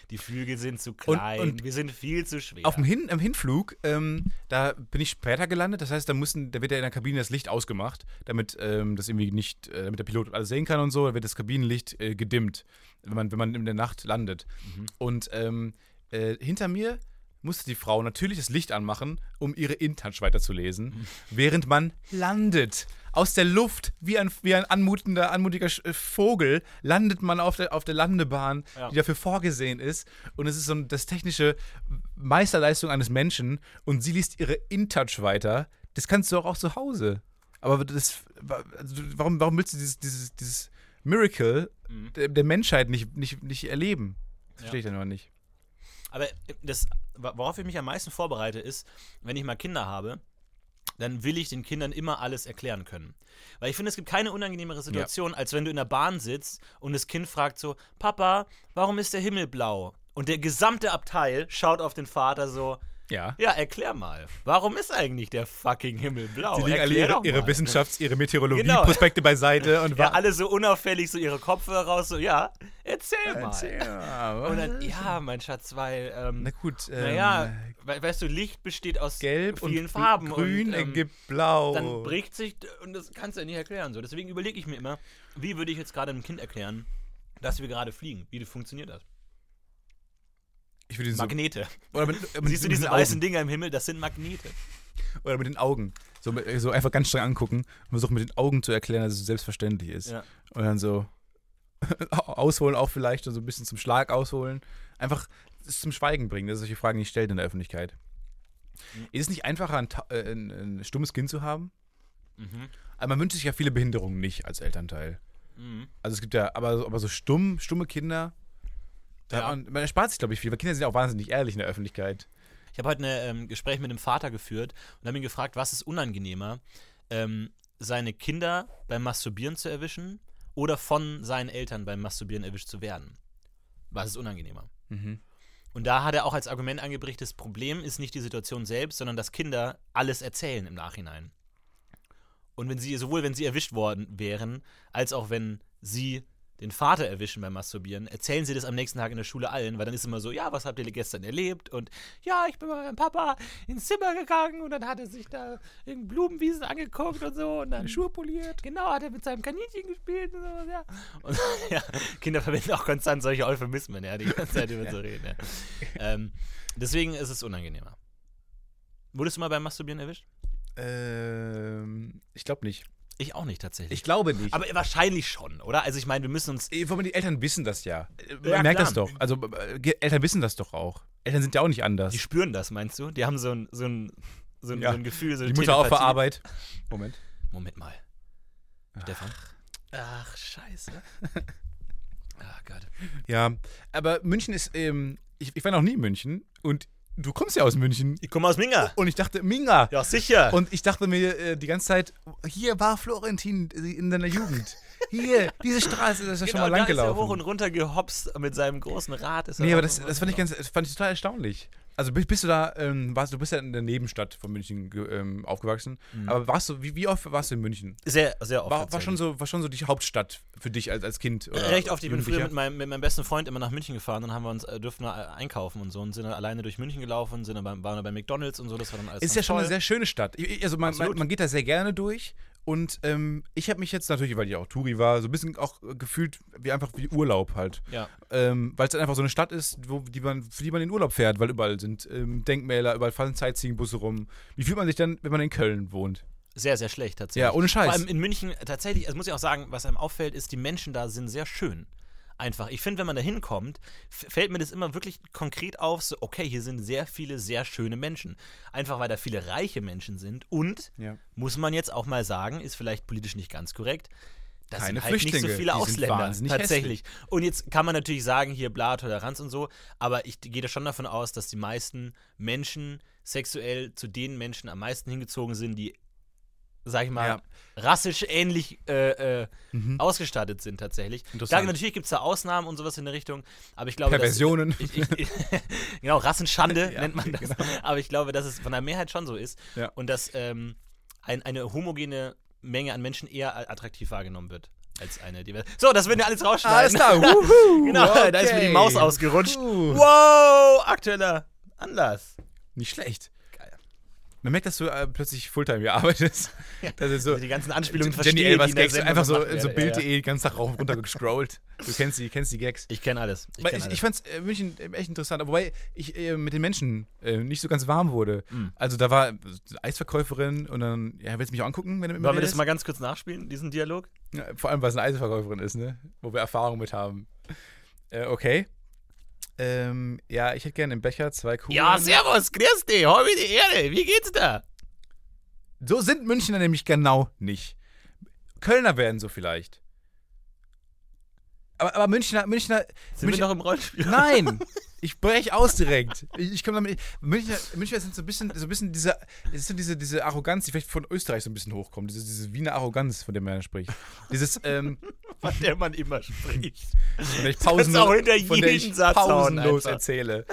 die Flügel sind zu klein, und wir sind viel zu schwer. Auf dem Hin, im Hinflug, ähm, da bin ich später gelandet. Das heißt, da mussten, da wird ja in der Kabine das Licht ausgemacht, damit ähm, das irgendwie nicht, äh, damit der Pilot alles sehen kann und so. Da wird das Kabinenlicht äh, gedimmt, wenn man, wenn man in der Nacht landet. Und ähm, äh, hinter mir musste die Frau natürlich das Licht anmachen, um ihre InTouch weiterzulesen, während man landet. Aus der Luft, wie ein, wie ein anmutender, anmutiger äh, Vogel, landet man auf der, auf der Landebahn, Ja. die dafür vorgesehen ist. Und es ist so das technische Meisterleistung eines Menschen. Und sie liest ihre InTouch weiter. Das kannst du auch, auch zu Hause. Aber das, also, warum, warum willst du dieses, dieses, dieses Miracle Mhm. der, der Menschheit nicht, nicht, nicht erleben. Das verstehe ich dann noch nicht. Aber das, worauf ich mich am meisten vorbereite, ist, wenn ich mal Kinder habe, dann will ich den Kindern immer alles erklären können. Weil ich finde, es gibt keine unangenehmere Situation, als wenn du in der Bahn sitzt und das Kind fragt so, Papa, warum ist der Himmel blau? Und der gesamte Abteil schaut auf den Vater so, Ja. ja, erklär mal, warum ist eigentlich der fucking Himmel blau? Sie legen alle ihre, ihre. Wissenschafts-, ihre Genau. Meteorologie-Prospekte beiseite und Ja, wa- alle so unauffällig so ihre Kopfhörer raus, so, ja, erzähl mal. Erzähl mal, Und dann, ja, mein Schatz, weil, ähm, Na gut, ähm, naja, we weißt du, Licht besteht aus gelb vielen und Farben. grün und, ähm, ergibt blau. Dann bricht sich, und das kannst du ja nicht erklären. So. Deswegen überlege ich mir immer, wie würde ich jetzt gerade einem Kind erklären, dass wir gerade fliegen? Wie funktioniert das? Ihn so, Magnete. oder mit, mit, Siehst du mit diese weißen. Dinger im Himmel? Das sind Magnete. Oder mit den Augen. So, mit, so einfach ganz streng angucken und versuchen mit den Augen zu erklären, dass es selbstverständlich ist. Ja. Und dann so ausholen auch vielleicht und so ein bisschen zum Schlag ausholen. Einfach es zum Schweigen bringen, dass solche Fragen nicht stellt in der Öffentlichkeit. Mhm. Ist es nicht einfacher, ein, äh, ein, ein stummes Kind zu haben? Mhm. Aber man wünscht sich ja viele Behinderungen nicht als Elternteil. Mhm. Also es gibt ja, aber, aber so stumm, stumme Kinder, da Ja. man, man erspart sich, glaube ich, viel, weil Kinder sind ja auch wahnsinnig ehrlich in der Öffentlichkeit. Ich habe heute ein ähm, Gespräch mit dem Vater geführt und habe ihn gefragt, was ist unangenehmer, ähm, seine Kinder beim Masturbieren zu erwischen oder von seinen Eltern beim Masturbieren erwischt zu werden? Was ist unangenehmer? Mhm. Und da hat er auch als Argument angebracht, das Problem ist nicht die Situation selbst, sondern dass Kinder alles erzählen im Nachhinein. Und wenn sie, sowohl wenn sie erwischt worden wären, als auch wenn sie den Vater erwischen beim Masturbieren, erzählen sie das am nächsten Tag in der Schule allen, weil dann ist immer so, ja, was habt ihr gestern erlebt? Und ja, ich bin bei meinem Papa ins Zimmer gegangen und dann hat er sich da irgendein Blumenwiesen angeguckt und so und dann Schuhe poliert. Genau, hat er mit seinem Kaninchen gespielt und so, ja. Und ja, Kinder verwenden auch konstant solche Euphemismen, ja, die ganze Zeit über so reden, ja. Ähm, deswegen ist es unangenehmer. Wurdest du mal beim Masturbieren erwischt? Ähm, ich glaube nicht. Ich auch nicht tatsächlich. Ich glaube nicht. aber wahrscheinlich schon, oder? Also ich meine, wir müssen uns. Vor allem die Eltern wissen das ja. Man Ja, merkt klar. das doch. Also äh, Eltern wissen das doch auch. Eltern sind ja auch nicht anders. Die spüren das, meinst du? Die haben so ein, so ein, so ein, Ja. so ein Gefühl, so Die Mutter auf der Telepathie. Arbeit. Moment. Moment mal. Stefan? Ach, scheiße. Ach Gott. Ja, aber München ist, ähm, ich, ich war noch nie in München und du kommst ja aus München. Ich komme aus Minga. Und ich dachte, Minga. Ja, sicher. Und ich dachte mir äh, die ganze Zeit, hier war Florentin äh, in deiner Jugend. Hier, diese Straße, das ist ja schon mal lang Genau, da ist er hoch gelaufen. und runter gehopst mit seinem großen Rad. Ist Nee, aber das, das fand ich ganz, das fand ich total erstaunlich. Also bist, du da, ähm, warst, du bist ja in der Nebenstadt von München ähm, aufgewachsen. Mhm. Aber warst du, wie, wie oft warst du in München? Sehr, sehr oft. War, war, schon so, war schon so die Hauptstadt für dich als, als Kind? Oder Recht oft. Ich bin früher mit meinem, mit meinem besten Freund immer nach München gefahren. Dann haben wir uns, äh, durften wir äh, einkaufen und so und sind dann alleine durch München gelaufen, sind dann beim, waren dann bei McDonalds und so. Das war dann alles Ist ja schon toll. eine sehr schöne Stadt. Ich- Also man, man, man geht da sehr gerne durch. Und ähm, ich habe mich jetzt natürlich, weil ich auch Touri war, so ein bisschen auch äh, gefühlt wie einfach wie Urlaub halt. Ja. Ähm, weil es einfach so eine Stadt ist, wo, die man, für die man in Urlaub fährt, weil überall sind ähm, Denkmäler, überall fahren Sightseeing-Busse rum. Wie fühlt man sich dann, wenn man in Köln wohnt? Sehr, sehr schlecht tatsächlich. Ja, ohne Scheiß. Vor allem in München, tatsächlich, also muss ich auch sagen, was einem auffällt, ist, die Menschen da sind sehr schön. Einfach. Ich finde, wenn man da hinkommt, fällt mir das immer wirklich konkret auf, so, okay, hier sind sehr viele sehr schöne Menschen. Einfach weil da viele reiche Menschen sind und, Ja. muss man jetzt auch mal sagen, ist vielleicht politisch nicht ganz korrekt, das Keine sind halt nicht so viele Ausländer. tatsächlich. Und jetzt kann man natürlich sagen, hier bla, Toleranz und so, aber ich gehe da schon davon aus, dass die meisten Menschen sexuell zu den Menschen am meisten hingezogen sind, die, sag ich mal, Ja. rassisch ähnlich äh, äh, Mhm. ausgestattet sind tatsächlich. Klar, natürlich gibt es da Ausnahmen und sowas in der Richtung, aber ich glaube, dass- Perversionen. ich, ich, ich, genau, Rassenschande Ja, nennt man das. genau. Aber ich glaube, dass es von der Mehrheit schon so ist Ja. und dass ähm, ein, eine homogene Menge an Menschen eher attraktiv wahrgenommen wird als eine diverse. So, das würden wir alles rausschneiden. Alles klar. Wuhu. genau, da ist mir die Okay. Maus ausgerutscht. Puh. Wow, aktueller Anlass. Nicht schlecht. Man merkt, dass du äh, plötzlich Fulltime hier arbeitest. Das ist so. Also die ganzen Anspielungen Jenny Elvers Gags, einfach so, so werden. Ja, ja. Bild.de, den ganzen Tag rauf und runter gescrollt. Du kennst die, kennst die Gags. Ich kenne alles. Ich kenn ich, alles. ich fand's äh, München äh, echt interessant, wobei ich äh, mit den Menschen äh, nicht so ganz warm wurde. Mhm. Also da war eine Eisverkäuferin und dann, ja, willst du mich auch angucken, wenn du mit mir Wollen wir das redest? mal ganz kurz nachspielen, diesen Dialog? Vor allem, weil es eine Eisverkäuferin ist, ne? Wo wir Erfahrung mit haben. Äh, okay. Ähm, ja, ich hätte gerne im Becher zwei Kugeln. Ja, servus, grüß dich, hol mir die Erde, wie geht's da? So sind Münchner nämlich genau nicht. Kölner werden so vielleicht. Aber, aber Münchner, Münchner, Sind Münchner wir noch im Rollenspiel? Nein! Ich breche aus direkt. Ich, komme damit. Münchner, Münchner sind so ein bisschen, so ein bisschen diese, es sind diese, diese Arroganz, die vielleicht von Österreich so ein bisschen hochkommt. Diese, diese Wiener Arroganz, von der man spricht. Dieses, ähm, Von der man immer spricht. von der ich kannst auch hinter von der ich Satz pausenlos erzähle.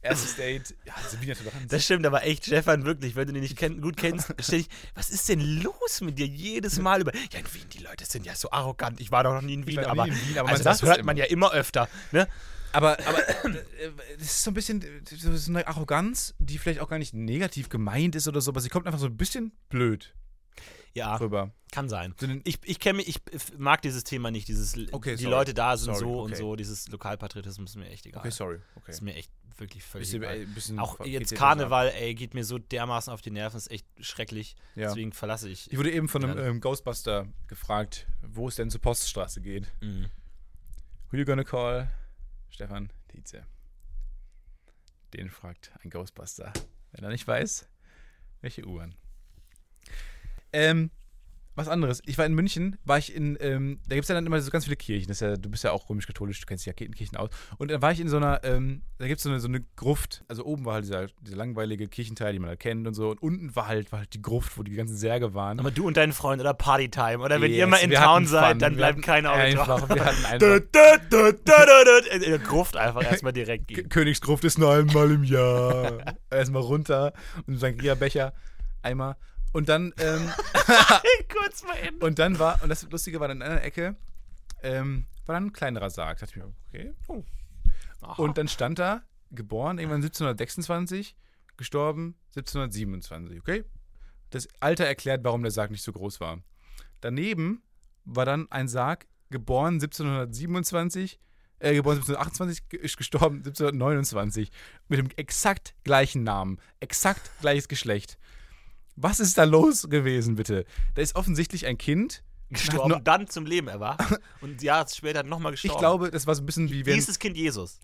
Erstes Date, ja, diese Wiener Toleranz. Das stimmt, aber echt, Stefan, wirklich, wenn du den nicht kenn gut kennst, ich, was ist denn los mit dir jedes Mal über, ja, in Wien, die Leute sind ja so arrogant, ich war doch noch nie in Wien, aber, nie in Wien, aber also das hört man ja immer öfter, ne? Aber, aber äh, das ist so ein bisschen so eine Arroganz, die vielleicht auch gar nicht negativ gemeint ist oder so, aber sie kommt einfach so ein bisschen blöd Ja, rüber. kann sein. Ich, ich kenne mich, ich mag dieses Thema nicht, dieses, Okay, die sorry. Leute da sind Sorry, so und okay. so, dieses Lokalpatritismus ist mir echt egal. Okay, sorry. Okay. Ist mir echt wirklich völlig Bisschen, egal. ey, bisschen Auch jetzt Karneval, ey, geht mir so dermaßen auf die Nerven, ist echt schrecklich. Ja. Deswegen verlasse ich. Ich wurde eben von einem ähm, Ghostbuster gefragt, wo es denn zur Poststraße geht. Mhm. Who you gonna call? Stefan Tietze. Den fragt ein Ghostbuster. Wenn er nicht weiß, welche U-Bahn. Ähm, was anderes. Ich war in München, war ich in, ähm, da gibt es ja dann immer so ganz viele Kirchen. Das ist ja, du bist ja auch römisch-katholisch, du kennst ja Kirchen aus. Und da war ich in so einer, ähm, da gibt es so eine, so eine Gruft. Also oben war halt dieser, dieser langweilige Kirchenteil, den man halt kennt und so. Und unten war halt, war halt die Gruft, wo die ganzen Särge waren. Aber du und dein Freund oder Partytime oder wenn ihr Yes, mal in Town seid, Fun. dann bleibt kein Auto einfach, wir hatten einfach-. In der Gruft einfach erstmal direkt gehen. Königsgruft ist nur einmal im Jahr. Erstmal runter und Sangria-Becher, Eimer. Und dann, ähm, Kurz mal eben. und dann war, und das Lustige war dann in einer Ecke, ähm, war dann ein kleinerer Sarg. Da dachte ich mir, okay. Oh. Und dann stand da, geboren irgendwann 1726, gestorben 1727, okay? Das Alter erklärt, warum der Sarg nicht so groß war. Daneben war dann ein Sarg, geboren 1727, äh, geboren 1728, ge- ist gestorben 1729, mit dem exakt gleichen Namen, exakt gleiches Geschlecht. Was ist da los gewesen, bitte? Da ist offensichtlich ein Kind. gestorben, nur- dann zum Leben erwacht und Jahre später nochmal gestorben. Ich glaube, das war so ein bisschen wie Wie wenn. das Kind Jesus?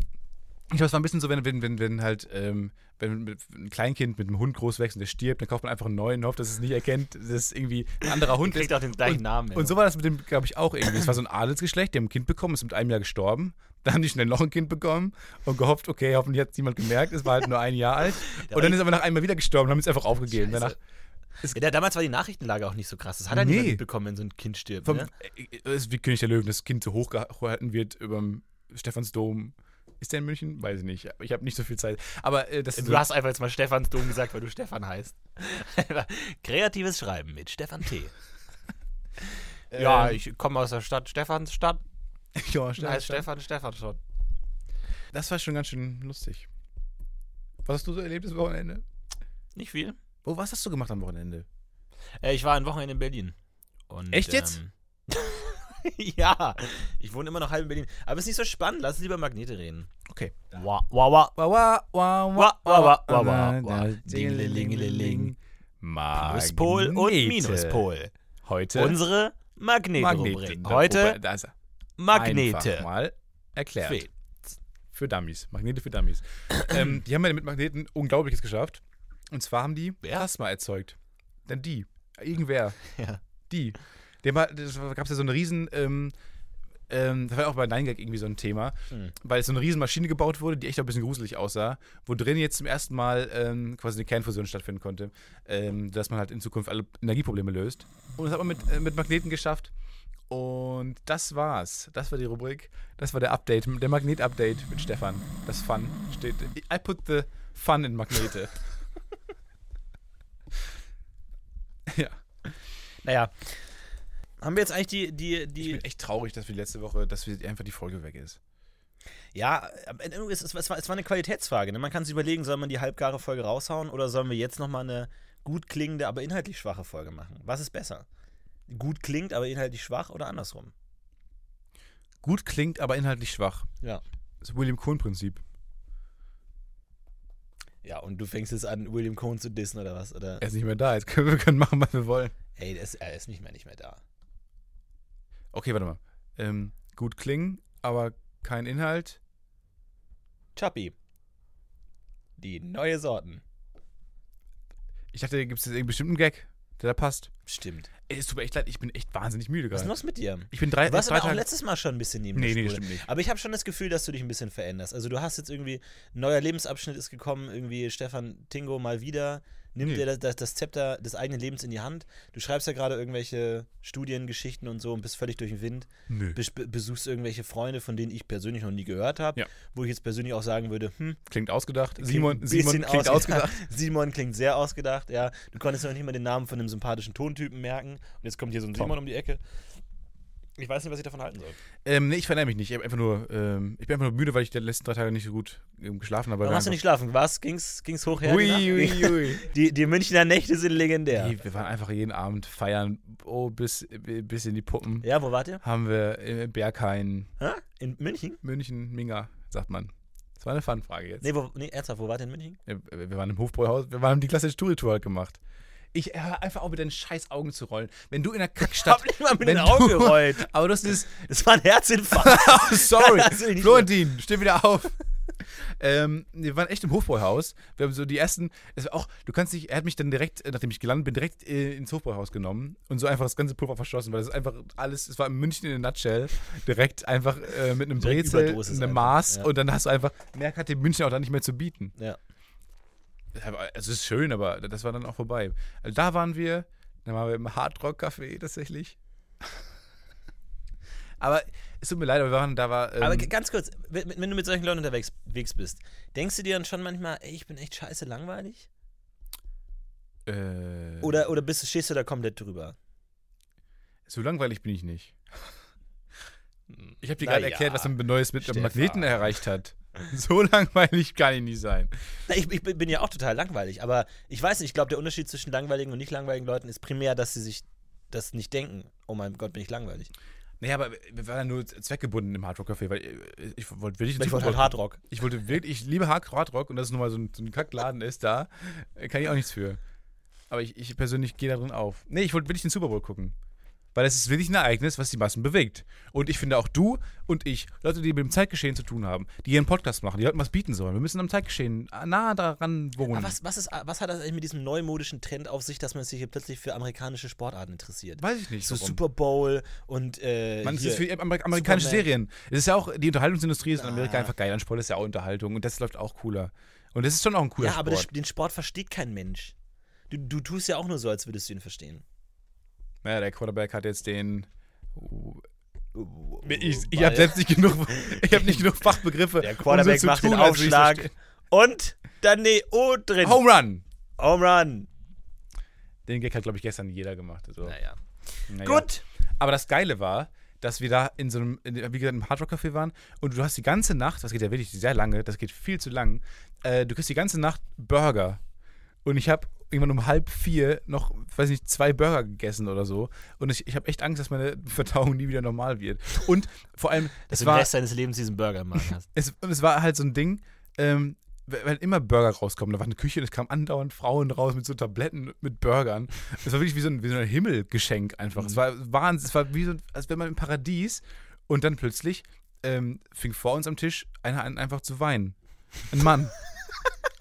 Ich glaube, es war ein bisschen so, wenn, wenn, wenn, wenn halt, ähm, wenn ein Kleinkind mit einem Hund groß wächst und der stirbt, dann kauft man einfach einen neuen und hofft, dass es nicht erkennt, dass es irgendwie ein anderer Hund Kriegt ist. auch den gleichen und, Namen. ja. Und so war das mit dem, glaube ich, auch irgendwie. Es war so ein Adelsgeschlecht, die haben ein Kind bekommen, ist mit einem Jahr gestorben. Dann haben die schnell noch ein Kind bekommen und gehofft, okay, hoffentlich hat es niemand gemerkt, es war halt nur ein Jahr alt. Und dann ist er aber nach einem Jahr wieder gestorben und haben es einfach aufgegeben. Scheiße. Danach, Ja, da- damals war die Nachrichtenlage auch nicht so krass. Das hat er Nee. nicht mitbekommen, wenn so ein Kind stirbt. vom, Ne? äh, es ist wie König der Löwen, das Kind so hochgehalten wird über dem Stephansdom. Ist der in München? Weiß ich nicht. Ich habe nicht so viel Zeit. Aber äh, das Du hast einfach jetzt mal Stephansdom gesagt, weil du Stefan heißt. Kreatives Schreiben mit Stefan T. ja, Ähm, ich komme aus der Stadt Stephansstadt. ja, Heißt Stefan. Stefan Stefan schon. Das war schon ganz schön lustig. Was hast du so erlebt das Wochenende? Nicht viel. Oh, was hast du gemacht am Wochenende? Äh, ich war ein Wochenende in Berlin. Und, Echt jetzt? Ähm, ja, ich wohne immer noch halb in Berlin. Aber es ist nicht so spannend. Lass uns lieber Magnete reden. Okay. Wa, wa, wa. Wa, wa, wa, Wa, wa, wa, wa, wa. Dingelingelingeling. Pluspol und. Minuspol. Heute Unsere. Magnete. Heute. Magnete. Einfach mal erklärt. Für Dummies. Magnete für Dummies. ähm, die haben ja mit Magneten Unglaubliches geschafft. Und zwar haben die Wer? Plasma erzeugt. Dann die. Irgendwer. Ja. Die. Dem war, das gab es ja so eine riesen, ähm, ähm, das war auch bei 9gag irgendwie so ein Thema, Mhm. weil so eine riesen Maschine gebaut wurde, die echt auch ein bisschen gruselig aussah, wo drin jetzt zum ersten Mal ähm, quasi eine Kernfusion stattfinden konnte, ähm, dass man halt in Zukunft alle Energieprobleme löst. Und das hat man mit, äh, mit Magneten geschafft. Und das war's. Das war die Rubrik. Das war der Update, der Magnet-Update mit Stefan. Das Fun steht. I put the fun in Magnete. ja. Naja. Haben wir jetzt eigentlich die, die, Ich die. bin echt traurig, dass wir letzte Woche, dass wir einfach die Folge weg ist. Ja, es, es, war, es war eine Qualitätsfrage. Ne? Man kann sich überlegen, soll man die halbgare Folge raushauen oder sollen wir jetzt nochmal eine gut klingende, aber inhaltlich schwache Folge machen? Was ist besser? Gut klingt, aber inhaltlich schwach oder andersrum? Gut klingt, aber inhaltlich schwach. Ja. Das William Cohn-Prinzip. Ja, und du fängst jetzt an, William Cohn zu dissen oder was? Oder? Er ist nicht mehr da. Jetzt können wir können machen, was wir wollen. Ey, das, er ist nicht mehr, nicht mehr da. Okay, warte mal. Ähm, gut klingen, aber kein Inhalt. Chappi. Die neue Sorten. Ich dachte, gibt es jetzt irgendeinen bestimmten Gag. Der da passt. Stimmt. Ey, es tut mir echt leid, ich bin echt wahnsinnig müde Was ist gerade. los mit dir? Ich bin drei, Du warst drei aber auch Tage. letztes Mal schon ein bisschen neben Nee, nee, stimmt nicht. Aber ich habe schon das Gefühl, dass du dich ein bisschen veränderst. Also du hast jetzt irgendwie, ein neuer Lebensabschnitt ist gekommen, irgendwie Stefan Tingo mal wieder, nimmt Nee. dir das, das, das Zepter des eigenen Lebens in die Hand. Du schreibst ja gerade irgendwelche Studiengeschichten und so und bist völlig durch den Wind. Nö. Bes besuchst irgendwelche Freunde, von denen ich persönlich noch nie gehört habe. Ja. Wo ich jetzt persönlich auch sagen würde, hm, Klingt ausgedacht. Klingt Simon, ein Simon klingt ausgedacht. Simon klingt sehr ausgedacht, ja. Du konntest noch nicht mal den Namen von einem sympathischen Tontypen merken. Und jetzt kommt hier so ein Tom. Simon um die Ecke. Ich weiß nicht, was ich davon halten soll. Ähm, nee, ich verändere mich nicht. Ich, einfach nur, ähm, ich bin einfach nur müde, weil ich die letzten drei Tage nicht so gut ähm, geschlafen habe. Warum wir hast du nicht einfach- schlafen? Was? Ging's, ging's hoch her? Ui, die ui, ui. Die, die Münchner Nächte sind legendär. Nee, wir waren einfach jeden Abend feiern, oh, bis, bis in die Puppen. Ja, wo wart ihr? Haben wir in Berghain, Hä? In München? München, Minga, sagt man. Das war eine Fun-Frage jetzt. Nee, wo, nee, ernsthaft, wo wart ihr in München? Ja, Wir waren im Hofbräuhaus, wir haben die klassische Touri-Tour halt gemacht. Ich hör einfach auf mit deinen scheiß Augen zu rollen. Wenn du in der Kackstadt. hab nicht mal mit den Augen du- gerollt. Aber das ist. Das war ein Herzinfarkt. Oh, sorry. Ich nicht Florentin, steh wieder auf. ähm, wir waren echt im Hofbräuhaus. Wir haben so die ersten. Es war auch, du kannst dich, er hat mich dann direkt, äh, nachdem ich gelandet bin, direkt äh, ins Hofbräuhaus genommen und so einfach das ganze Pulver verschossen, weil das ist einfach alles, es war in München in a nutshell. Direkt einfach äh, mit einem Direkt Brezel, einem Maß ja. und dann hast du einfach, mehr hat dir München auch dann nicht mehr zu bieten. Ja. Aber Es ist schön, aber das war dann auch vorbei. Also da waren wir, dann waren wir im Hardrock-Café tatsächlich. aber es tut mir leid, aber wir waren, da war. Ähm, Aber ganz kurz, wenn, wenn du mit solchen Leuten unterwegs bist, denkst du dir dann schon manchmal, ey, ich bin echt scheiße langweilig? äh, Oder, oder bist, du- stehst du da komplett drüber? So langweilig bin ich nicht. Ich habe dir gerade ja, erklärt, was man Neues mit Stefan. Magneten erreicht hat. So langweilig kann ich nicht sein. Ich, ich bin ja auch total langweilig, aber ich weiß nicht, ich glaube, der Unterschied zwischen langweiligen und nicht langweiligen Leuten ist primär, dass sie sich das nicht denken. Oh mein Gott, bin ich langweilig. Naja, aber wir waren ja nur zweckgebunden im Hardrock-Café, weil äh, ich wollte wirklich Ich wollte halt Hardrock. Hardrock. Ich wollte wirklich, ich liebe Hard- Hardrock und dass es nun mal so ein, so ein Kackladen ist da, äh, kann ich auch nichts für. Aber ich, ich persönlich gehe da drin auf. Nee, ich wollte wirklich den Super Bowl gucken. Weil es ist wirklich ein Ereignis, was die Massen bewegt. Und ich finde auch du und ich, Leute, die mit dem Zeitgeschehen zu tun haben, die hier einen Podcast machen, die Leuten was bieten sollen. Wir müssen am Zeitgeschehen nah daran wohnen. Aber was, was, ist, was hat das eigentlich mit diesem neumodischen Trend auf sich, dass man sich hier plötzlich für amerikanische Sportarten interessiert? Weiß ich nicht. So warum. Super Bowl und äh, Man, es ist für Amer amerikanische Superman. Serien. Es ist ja auch, die Unterhaltungsindustrie ist in Amerika Ah. einfach geil. An Sport ist ja auch Unterhaltung und das läuft auch cooler. Und das ist schon auch ein cooler Ja, aber das, Sport. den Sport versteht kein Mensch. Du, du tust ja auch nur so, als würdest du ihn verstehen. Naja, der Quarterback hat jetzt den. Ich ich habe selbst nicht genug, ich habe nicht genug Fachbegriffe. Der Quarterback um so zu macht tun, den Aufschlag und dann nee, oh drin. Home Run! Home Run. Den Gag hat, glaube ich, gestern jeder gemacht. Also. Naja. Naja. Gut. Aber das Geile war, dass wir da in so einem, in, wie gesagt, im Hardrock Café waren und du hast die ganze Nacht, das geht ja wirklich sehr lange, das geht viel zu lang, äh, du kriegst die ganze Nacht Burger. Und ich habe irgendwann um halb vier noch, weiß nicht, zwei Burger gegessen oder so. Und ich, ich habe echt Angst, dass meine Verdauung nie wieder normal wird. Und vor allem, Dass es du den war, Rest deines Lebens diesen Burger im Magen hast. es, und es war halt so ein Ding, ähm, wenn immer Burger rauskommen, da war eine Küche und es kamen andauernd Frauen raus mit so Tabletten mit Burgern. Es war wirklich wie so ein, wie so ein Himmelgeschenk einfach. Es war Wahnsinn, es war wie so, als wenn man im Paradies und dann plötzlich ähm, fing vor uns am Tisch einer an, einfach zu weinen. Ein Mann.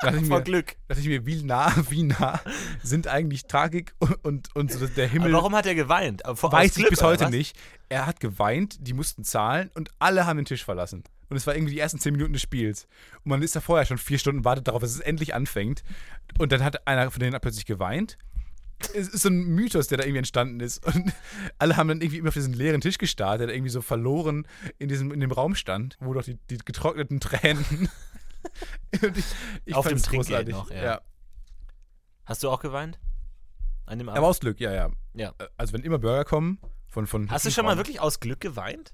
Da dachte ich Vor mir, Glück. dachte ich mir, wie nah, wie nah sind eigentlich Tragik und, und, und so der Himmel. Aber warum hat er geweint? Vor- Weiß ich Glück, bis oder heute nicht. Er hat geweint, die mussten zahlen und alle haben den Tisch verlassen. Und es war irgendwie die ersten zehn Minuten des Spiels. Und man ist da vorher schon vier Stunden wartet darauf, dass es endlich anfängt. Und dann hat einer von denen plötzlich geweint. Es ist so ein Mythos, der da irgendwie entstanden ist. Und alle haben dann irgendwie immer auf diesen leeren Tisch gestartet, der irgendwie so verloren in, diesem, in dem Raum stand, wo doch die, die getrockneten Tränen. Und ich, ich Auf dem Trinkgeld noch, ja. ja. Hast du auch geweint? An dem Abend? Aber aus Glück, ja, ja. Ja. Also wenn immer Burger kommen von von Hast du schon mal wirklich aus Glück geweint?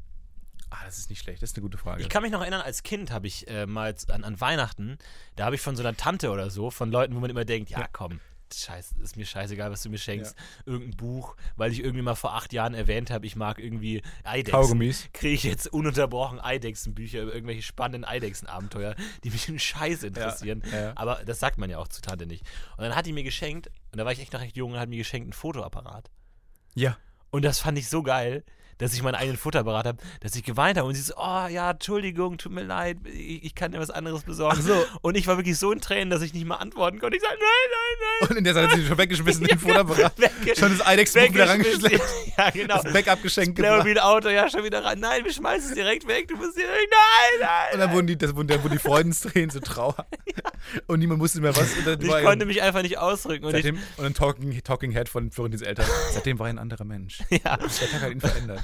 Ah, das ist nicht schlecht. Das ist eine gute Frage. Ich kann mich noch erinnern, als Kind habe ich äh, mal an, an Weihnachten, da habe ich von so einer Tante oder so, von Leuten, wo man immer denkt, ja komm, scheiß, ist mir scheißegal, was du mir schenkst, irgendein Buch, weil ich irgendwie mal vor acht Jahren erwähnt habe, ich mag irgendwie Eidechsen. Kaugummis. Kriege ich jetzt ununterbrochen Eidechsenbücher über irgendwelche spannenden Eidechsenabenteuer, die mich in Scheiß interessieren. ja, ja. Aber das sagt man ja auch zu Tante nicht. Und dann hat die mir geschenkt, und da war ich echt noch recht jung, und hat mir geschenkt einen Fotoapparat. Ja. Und das fand ich so geil. Dass ich meinen eigenen Futterapparat habe, dass ich geweint habe und sie so, oh ja, Entschuldigung, tut mir leid, ich, ich kann dir was anderes besorgen. So. Und ich war wirklich so in Tränen, dass ich nicht mal antworten konnte. Ich sage, nein, nein, Und in der Zeit hat sie schon weggeschmissen, den nein. Futterapparat. Wegge- Schon das Eidechsenbuch wieder rangeschleppt. Ja, genau. Das Backup geschenkt gebracht. Playmobil-Auto, ja, schon wieder rein. Nein, wir schmeißen es direkt weg. Du musst direkt, nein, nein. Und dann wurden die, das, wurden, dann wurden die Freudentränen so trauer. Und niemand wusste mehr was. Ich konnte mich einfach nicht ausdrücken. Und ich, seitdem, und ein Talking, Talking Head von Florentins Eltern. Seitdem war er ein anderer Mensch. ja, Der Tag hat ihn verändert.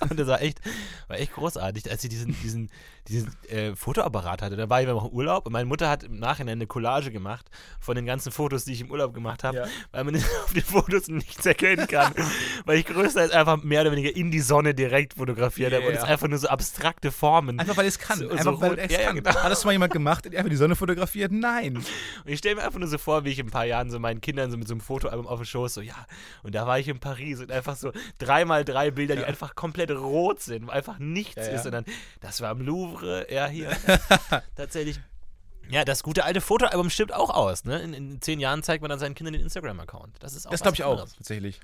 und das war echt, war echt großartig, als sie diesen, diesen, diesen äh, Fotoapparat hatte. Da war ich noch im Urlaub und meine Mutter hat im Nachhinein eine Collage gemacht von den ganzen Fotos, die ich im Urlaub gemacht habe, Ja. weil man auf den Fotos nichts erkennen kann. weil ich größtenteils einfach mehr oder weniger in die Sonne direkt fotografiert habe und es Ja. einfach nur so abstrakte Formen. Einfach weil es kann. So- Einfach so weil es ja, kann. genau. Hat das mal jemand gemacht? Einfach die Sonne fotografiert? Nein. Und ich stelle mir einfach nur so vor, wie ich in ein paar Jahren so meinen Kindern so mit so einem Fotoalbum auf dem Schoß so, ja, und da war ich in Paris und einfach so dreimal drei Bilder, die einfach komplett rot sind, wo einfach nichts ja. ist. Und dann, das war im Louvre, ja, hier. Tatsächlich. Ja, das gute alte Fotoalbum stimmt auch aus, ne? In, in zehn Jahren zeigt man dann seinen Kindern den Instagram-Account. Das ist auch Das was glaube ich auch, anderes. tatsächlich.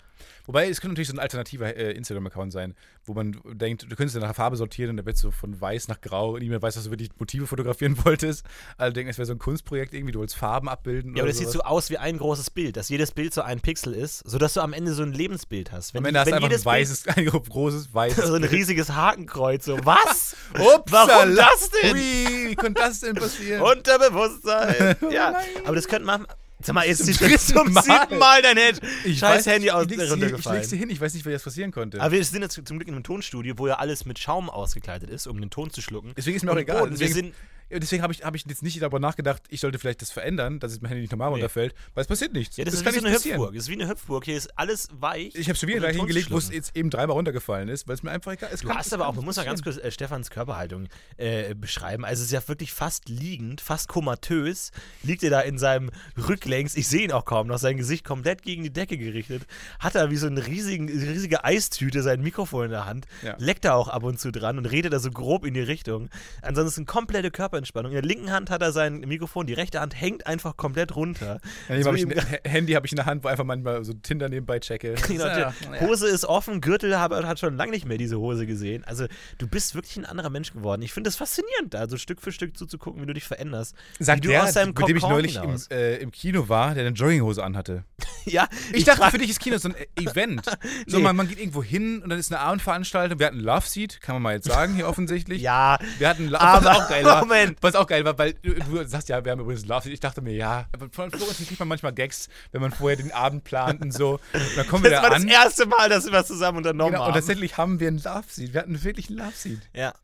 Wobei, es könnte natürlich so ein alternativer äh, Instagram-Account sein, wo man denkt, du könntest ja nach Farbe sortieren und da wird so von weiß nach grau und niemand weiß, dass du wirklich Motive fotografieren wolltest. Alle denken, es wäre so ein Kunstprojekt irgendwie, du willst Farben abbilden. Ja, aber das sieht sowas. so aus wie ein großes Bild, dass jedes Bild so ein Pixel ist, sodass du am Ende so ein Lebensbild hast. Wenn, Am Ende hast du einfach ein weißes, ein großes weißes. so ein riesiges Hakenkreuz, so was? Upsala. Warum das denn? Wie konnte das denn passieren? Unterbewusstsein. Oh ja, aber das könnte man. Sag mal, jetzt ist dritten zum Mal. siebten Mal dein Head. Ich Scheiß weiß, Handy aus ich hier- Ich runtergefallen. leg's hin, ich weiß nicht, wie das passieren konnte. Aber wir sind jetzt zum Glück in einem Tonstudio, wo ja alles mit Schaum ausgekleidet ist, um den Ton zu schlucken. Deswegen ist mir auch egal. Deswegen, deswegen habe ich, hab ich jetzt nicht darüber nachgedacht, ich sollte vielleicht das verändern, dass es mein Handy nicht normal Nee. runterfällt, weil es passiert nichts. ja, das, ist kann wie so eine. Hüpfburg. Das ist wie eine Hüpfburg. Hier ist alles weich. Ich habe schon wieder gleich hingelegt, wo es jetzt eben dreimal runtergefallen ist, weil es mir einfach egal ist. Du hast aber auch, man muss mal ganz kurz äh, Stefans Körperhaltung äh, beschreiben. Also es ist ja wirklich fast liegend, fast komatös. Liegt er da in seinem Rücklängs, ich sehe ihn auch kaum noch, sein Gesicht komplett gegen die Decke gerichtet. Hat er wie so eine riesigen, riesige Eistüte sein Mikrofon in der Hand. Ja. Leckt er auch ab und zu dran und redet da so grob in die Richtung. Ansonsten komplette Körperentspannung. In der linken Hand hat er sein Mikrofon, die rechte Hand hängt einfach komplett runter. Ja, So hab ich H- Handy habe ich in der Hand, wo einfach manchmal so Tinder nebenbei checke. Genau, Ja. Hose ist offen, Gürtel habe, hat schon lange nicht mehr diese Hose gesehen. Also du bist wirklich ein anderer Mensch geworden. Ich finde es faszinierend, da so Stück für Stück zuzugucken, wie du dich veränderst. Sagt wie du der, aus deinem mit dem ich neulich im, äh, im Kino war, der eine Jogginghose anhatte. Ja, Ich, dachte, trag- für dich ist Kino so ein äh, Event. So, Nee. man, man geht irgendwo hin und dann ist eine Abendveranstaltung. Wir hatten Love Seat, kann man mal jetzt sagen, hier offensichtlich. Ja, Wir hatten Love Aber- auch geil. Moment. Was auch geil war, weil du, du sagst ja, wir haben übrigens Love. Ich dachte mir, ja, von Florentin kriegt man manchmal Gags, wenn man vorher den Abend plant und so. Und dann kommen wir das da war das an. erste Mal, dass wir was zusammen unternommen Genau, und haben. tatsächlich haben wir ein Love Seat. Wir hatten wirklich ein Love Seat. ja.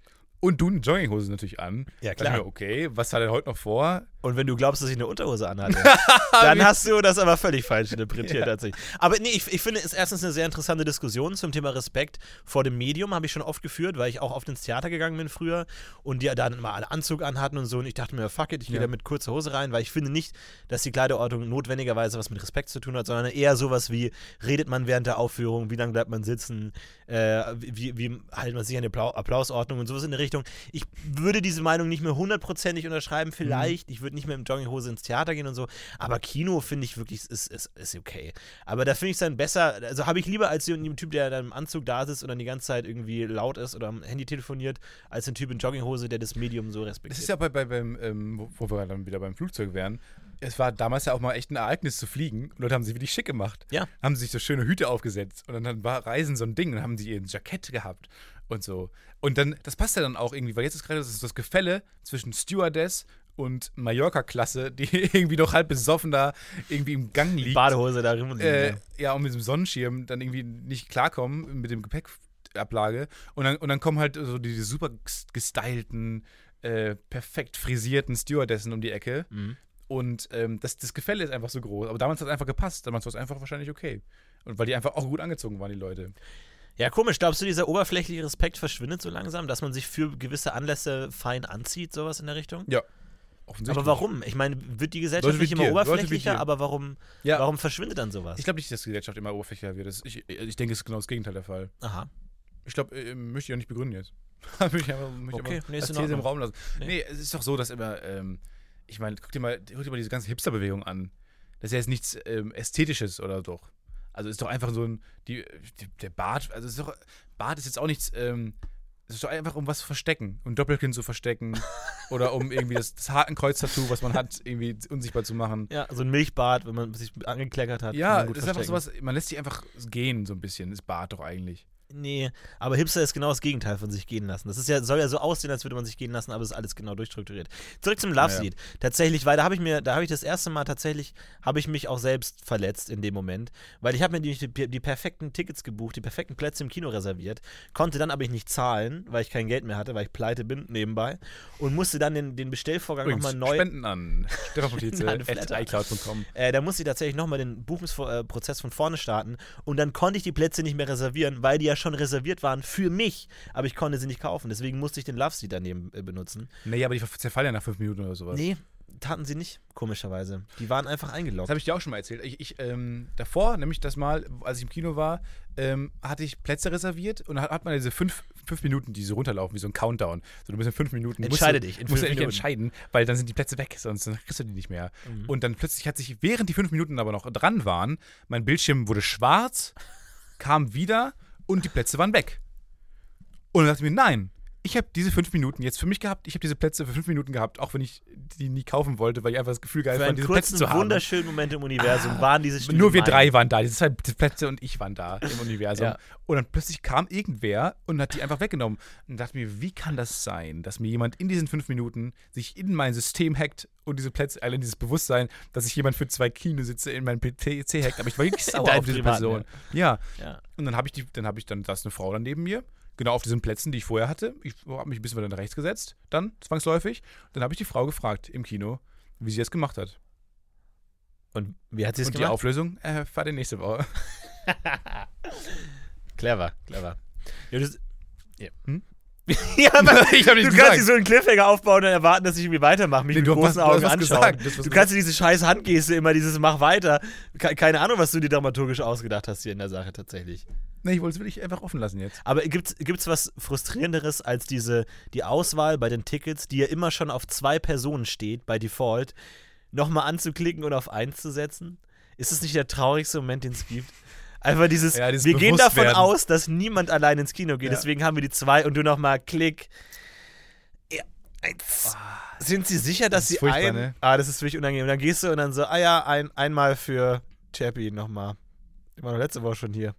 Und du eine Jogginghose natürlich an. Ja, klar. Mir, okay, was hat er heute noch vor? Und wenn du glaubst, dass ich eine Unterhose anhatte, dann hast du das aber völlig falsch interpretiert tatsächlich. Aber nee, ich, ich finde es ist erstens eine sehr interessante Diskussion zum Thema Respekt vor dem Medium, habe ich schon oft geführt, weil ich auch oft ins Theater gegangen bin früher und die dann mal einen Anzug anhatten und so und ich dachte mir, fuck it, ich gehe Ja. da mit kurzer Hose rein, weil ich finde nicht, dass die Kleiderordnung notwendigerweise was mit Respekt zu tun hat, sondern eher sowas wie, redet man während der Aufführung, wie lange bleibt man sitzen, äh, wie, wie hält man sich an die Applau Applausordnung und sowas in der Richtung. Ich würde diese Meinung nicht mehr hundertprozentig unterschreiben, vielleicht. Ich würde nicht mehr im Jogginghose ins Theater gehen und so. Aber Kino finde ich wirklich, ist, ist, ist okay. Aber da finde ich es dann besser, also habe ich lieber als den Typ, der dann im Anzug da sitzt und dann die ganze Zeit irgendwie laut ist oder am Handy telefoniert, als den Typ in Jogginghose, der das Medium so respektiert. Das ist ja bei, bei beim, ähm, wo- wir dann wieder beim Flugzeug wären. Es war damals ja auch mal echt ein Ereignis zu fliegen. Und Leute haben sich wirklich schick gemacht. Ja. Haben sich so schöne Hüte aufgesetzt. Und dann war Reisen so ein Ding. Und haben sie ihr Jackett gehabt. Und so. Und dann, das passt ja dann auch irgendwie, weil jetzt ist gerade das, das Gefälle zwischen Stewardess und Mallorca-Klasse, die irgendwie noch halb besoffen da irgendwie im Gang liegt. Badehose da rumliegen. äh, ja. ja, und mit dem Sonnenschirm dann irgendwie nicht klarkommen mit dem Gepäckablage. Und dann, und dann kommen halt so diese super ges- gestylten, äh, perfekt frisierten Stewardessen um die Ecke. Mhm. Und ähm, das, das Gefälle ist einfach so groß. Aber damals hat es einfach gepasst. Damals war es einfach wahrscheinlich okay. Und weil die einfach auch gut angezogen waren, die Leute. Ja, komisch. Glaubst du, dieser oberflächliche Respekt verschwindet so langsam, dass man sich für gewisse Anlässe fein anzieht, sowas in der Richtung? Ja. Aber warum? Ich meine, wird die Gesellschaft Leute nicht immer dir, oberflächlicher, aber warum, Ja. warum verschwindet dann sowas? Ich glaube nicht, dass die Gesellschaft immer oberflächlicher wird. Das, ich, ich denke, es ist genau das Gegenteil der Fall. Aha. Ich glaube, äh, möchte ich auch nicht begründen jetzt. möchte ich möchte Okay, einfach nee, ist im. Raum lassen. Nee. Nee. es ist doch so, dass immer, ähm, ich meine, guck dir, mal, guck dir mal diese ganze Hipster-Bewegung an. Das ist ja jetzt nichts ähm, Ästhetisches oder doch. Also ist doch einfach so ein, die, die, der Bart, also ist doch, Bart ist jetzt auch nichts, ähm, es ist doch einfach um was zu verstecken, um Doppelkinn zu verstecken oder um irgendwie das, das Hakenkreuz-Tattoo, was man hat, irgendwie unsichtbar zu machen. Ja, so ein Milchbart, wenn man sich angekleckert hat. Ja, das ist einfach sowas, man lässt sich einfach gehen so ein bisschen, ist Bart doch eigentlich. Nee, aber Hipster ist genau das Gegenteil von sich gehen lassen. Das ist ja, soll ja so aussehen, als würde man sich gehen lassen, aber es ist alles genau durchstrukturiert. Zurück zum Love Ja, ja. Seat. Tatsächlich, weil da habe ich mir, da habe ich das erste Mal tatsächlich, habe ich mich auch selbst verletzt in dem Moment, weil ich habe mir die, die, die perfekten Tickets gebucht, die perfekten Plätze im Kino reserviert, konnte dann aber nicht zahlen, weil ich kein Geld mehr hatte, weil ich pleite bin nebenbei und musste dann den, den Bestellvorgang nochmal neu. Spenden an Stefan Potitze Nein, at Flatter. iCloud.com. Äh, da musste ich tatsächlich nochmal den Buchungsprozess von vorne starten und dann konnte ich die Plätze nicht mehr reservieren, weil die ja schon reserviert waren für mich, aber ich konnte sie nicht kaufen. Deswegen musste ich den Love Seat daneben äh, benutzen. Nee, aber die zerfallen ja nach fünf Minuten oder sowas. Nee, taten sie nicht, komischerweise. Die waren einfach Das eingeloggt. habe ich dir auch schon mal erzählt. Ich, ich ähm, davor, nämlich das Mal, als ich im Kino war, ähm, hatte ich Plätze reserviert und hat, hat man diese fünf, fünf Minuten, die so runterlaufen, wie so ein Countdown. So, du musst in fünf Minuten. Entscheide musst du, dich in musst du dich entscheiden, weil dann sind die Plätze weg, sonst kriegst du die nicht mehr. Mhm. Und dann plötzlich hat sich, während die fünf Minuten aber noch dran waren, mein Bildschirm wurde schwarz, kam wieder und die Plätze waren weg. Und dann dachte ich mir, nein, ich habe diese fünf Minuten jetzt für mich gehabt. Ich habe diese Plätze für fünf Minuten gehabt, auch wenn ich die nie kaufen wollte, weil ich einfach das Gefühl geil Für fand, diese Plätze zu haben. wunderschönen Moment im Universum waren diese Stühle Nur wir drei waren da, diese zwei Plätze und ich waren da im Universum. Ja. Und dann plötzlich kam irgendwer und hat die einfach weggenommen. Und dachte mir, wie kann das sein, dass mir jemand in diesen fünf Minuten sich in mein System hackt und diese Plätze, allein dieses Bewusstsein, dass sich jemand für zwei Kinositze in meinen PC hackt. Aber ich war wirklich sauer auf diese Privaten, Person. Ja. Ja. Und dann habe ich die, dann habe ich dann, da ist eine Frau dann neben mir, genau auf diesen Plätzen, die ich vorher hatte. Ich habe mich ein bisschen weiter nach rechts gesetzt, dann zwangsläufig. Dann habe ich die Frau gefragt im Kino, wie sie das gemacht hat. Und wie hat sie es Und die gemacht? Auflösung äh, war die nächste Woche. Clever, clever. Ja, das, ja. Hm? ja, aber Ich hab du kannst nicht so einen Cliffhanger aufbauen und erwarten, dass ich irgendwie weitermache, mich Nee, mit großen hast Augen anschauen. Du kannst dir diese scheiß Handgeste immer dieses Mach weiter. Ke- Keine Ahnung, was du dir dramaturgisch ausgedacht hast hier in der Sache tatsächlich. Nee, ich wollte es wirklich einfach offen lassen jetzt. Aber gibt's, gibt's was frustrierenderes als diese die Auswahl bei den Tickets, die ja immer schon auf zwei Personen steht bei Default, nochmal anzuklicken und auf eins zu setzen? Ist das nicht der traurigste Moment, den es gibt? Einfach dieses, Ja, dieses wir gehen davon Bewusstwerden. aus, dass niemand allein ins Kino geht, Ja. deswegen haben wir die zwei und du nochmal klick. Ja, eins. Sind Sie sicher, dass ist Sie ein... ne? Ah, das ist wirklich unangenehm. Und dann gehst du und dann so, ah ja, ein, einmal für Chappie nochmal. Ich war doch letzte Woche schon hier.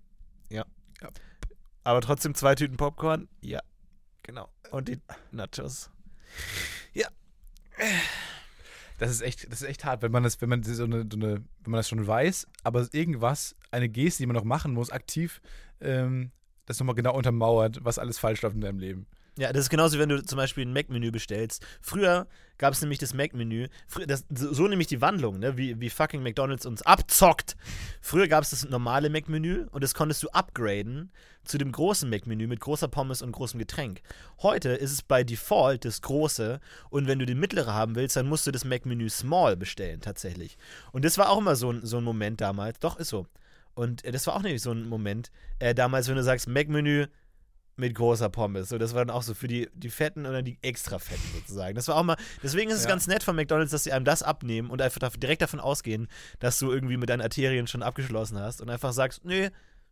Ja. Ja. Aber trotzdem zwei Tüten Popcorn? Ja. Genau. Und die Nachos. Das ist echt, das ist echt hart, wenn man das, wenn man so eine, so eine, wenn man das schon weiß, aber irgendwas, eine Geste, die man noch machen muss, aktiv, ähm, das nochmal genau untermauert, was alles falsch läuft in deinem Leben. Ja, das ist genauso, wenn du zum Beispiel ein Mac-Menü bestellst. Früher gab es nämlich das Mac-Menü, so nämlich die Wandlung, ne? wie, wie fucking McDonalds uns abzockt. Früher gab es das normale Mac-Menü und das konntest du upgraden zu dem großen Mac-Menü mit großer Pommes und großem Getränk. Heute ist es bei Default das große und wenn du den mittlere haben willst, dann musst du das Mac-Menü Small bestellen, tatsächlich. Und das war auch immer so ein, so ein Moment damals. Doch, ist so. Und äh, das war auch nämlich so ein Moment äh, damals, wenn du sagst, Mac-Menü mit großer Pommes. So, das war dann auch so für die, die Fetten oder die extra Fetten sozusagen. Das war auch mal, deswegen ist es Ja. ganz nett von McDonalds, dass sie einem das abnehmen und einfach direkt davon ausgehen, dass du irgendwie mit deinen Arterien schon abgeschlossen hast und einfach sagst, nee,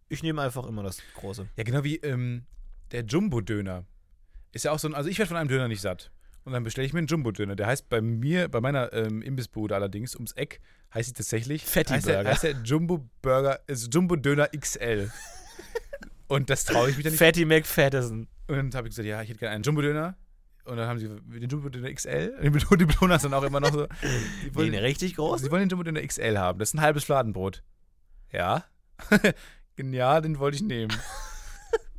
ich nehme einfach immer das Große. Ja, genau wie ähm, der Jumbo-Döner. Ist ja auch so ein, also ich werde von einem Döner nicht satt. Und dann bestelle ich mir einen Jumbo-Döner. Der heißt bei mir, bei meiner ähm, Imbissbude allerdings, ums Eck, heißt sie tatsächlich. Fatty heißt der, Burger. heißt der Jumbo-Burger, ist Jumbo-Döner XL. Und das traue ich mich dann nicht. Fatty McFattison. Und dann habe ich gesagt, ja, ich hätte gerne einen Jumbo-Döner. Und dann haben sie den Jumbo-Döner XL. Und die das dann auch immer noch so. Die wollen, ne, richtig groß? sie wollen den Jumbo-Döner XL haben. Das ist ein halbes Fladenbrot. Ja. ja, den wollte ich nehmen.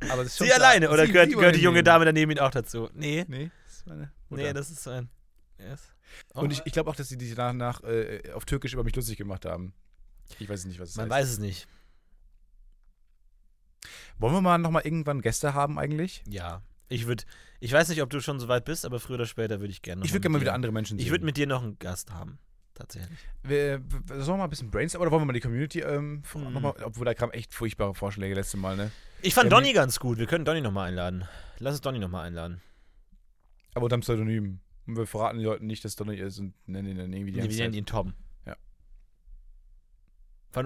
Aber das ist schon Sie klar. alleine oder Sie- gehört, sie gehört die junge nehmen. Dame daneben ihn auch dazu? Nee. Nee, das ist meine Mutter. Nee, das ist so ein. Yes. Und ich, ich glaube auch, dass sie sich danach äh, auf Türkisch über mich lustig gemacht haben. Ich weiß nicht, was es Man heißt. weiß es nicht. Wollen wir mal nochmal irgendwann Gäste haben eigentlich? Ja. Ich würde, ich weiß nicht, ob du schon so weit bist, aber früher oder später würde ich gerne. noch Ich würde gerne mal wieder andere Menschen sehen. Ich würde mit dir noch einen Gast haben. Tatsächlich. Wir, wir, sollen wir mal ein bisschen brainstormen oder wollen wir mal die Community ähm, Hm. noch mal, obwohl da kamen echt furchtbare Vorschläge letzte Mal, ne? Ich fand Ja, Donny ganz gut. Wir können Donny nochmal einladen. Lass uns Donny nochmal einladen. Aber unter dem Pseudonym. Und wir verraten den Leuten nicht, dass Donny ist und nennen ihn dann irgendwie die wir nennen ihn Tom. Ja.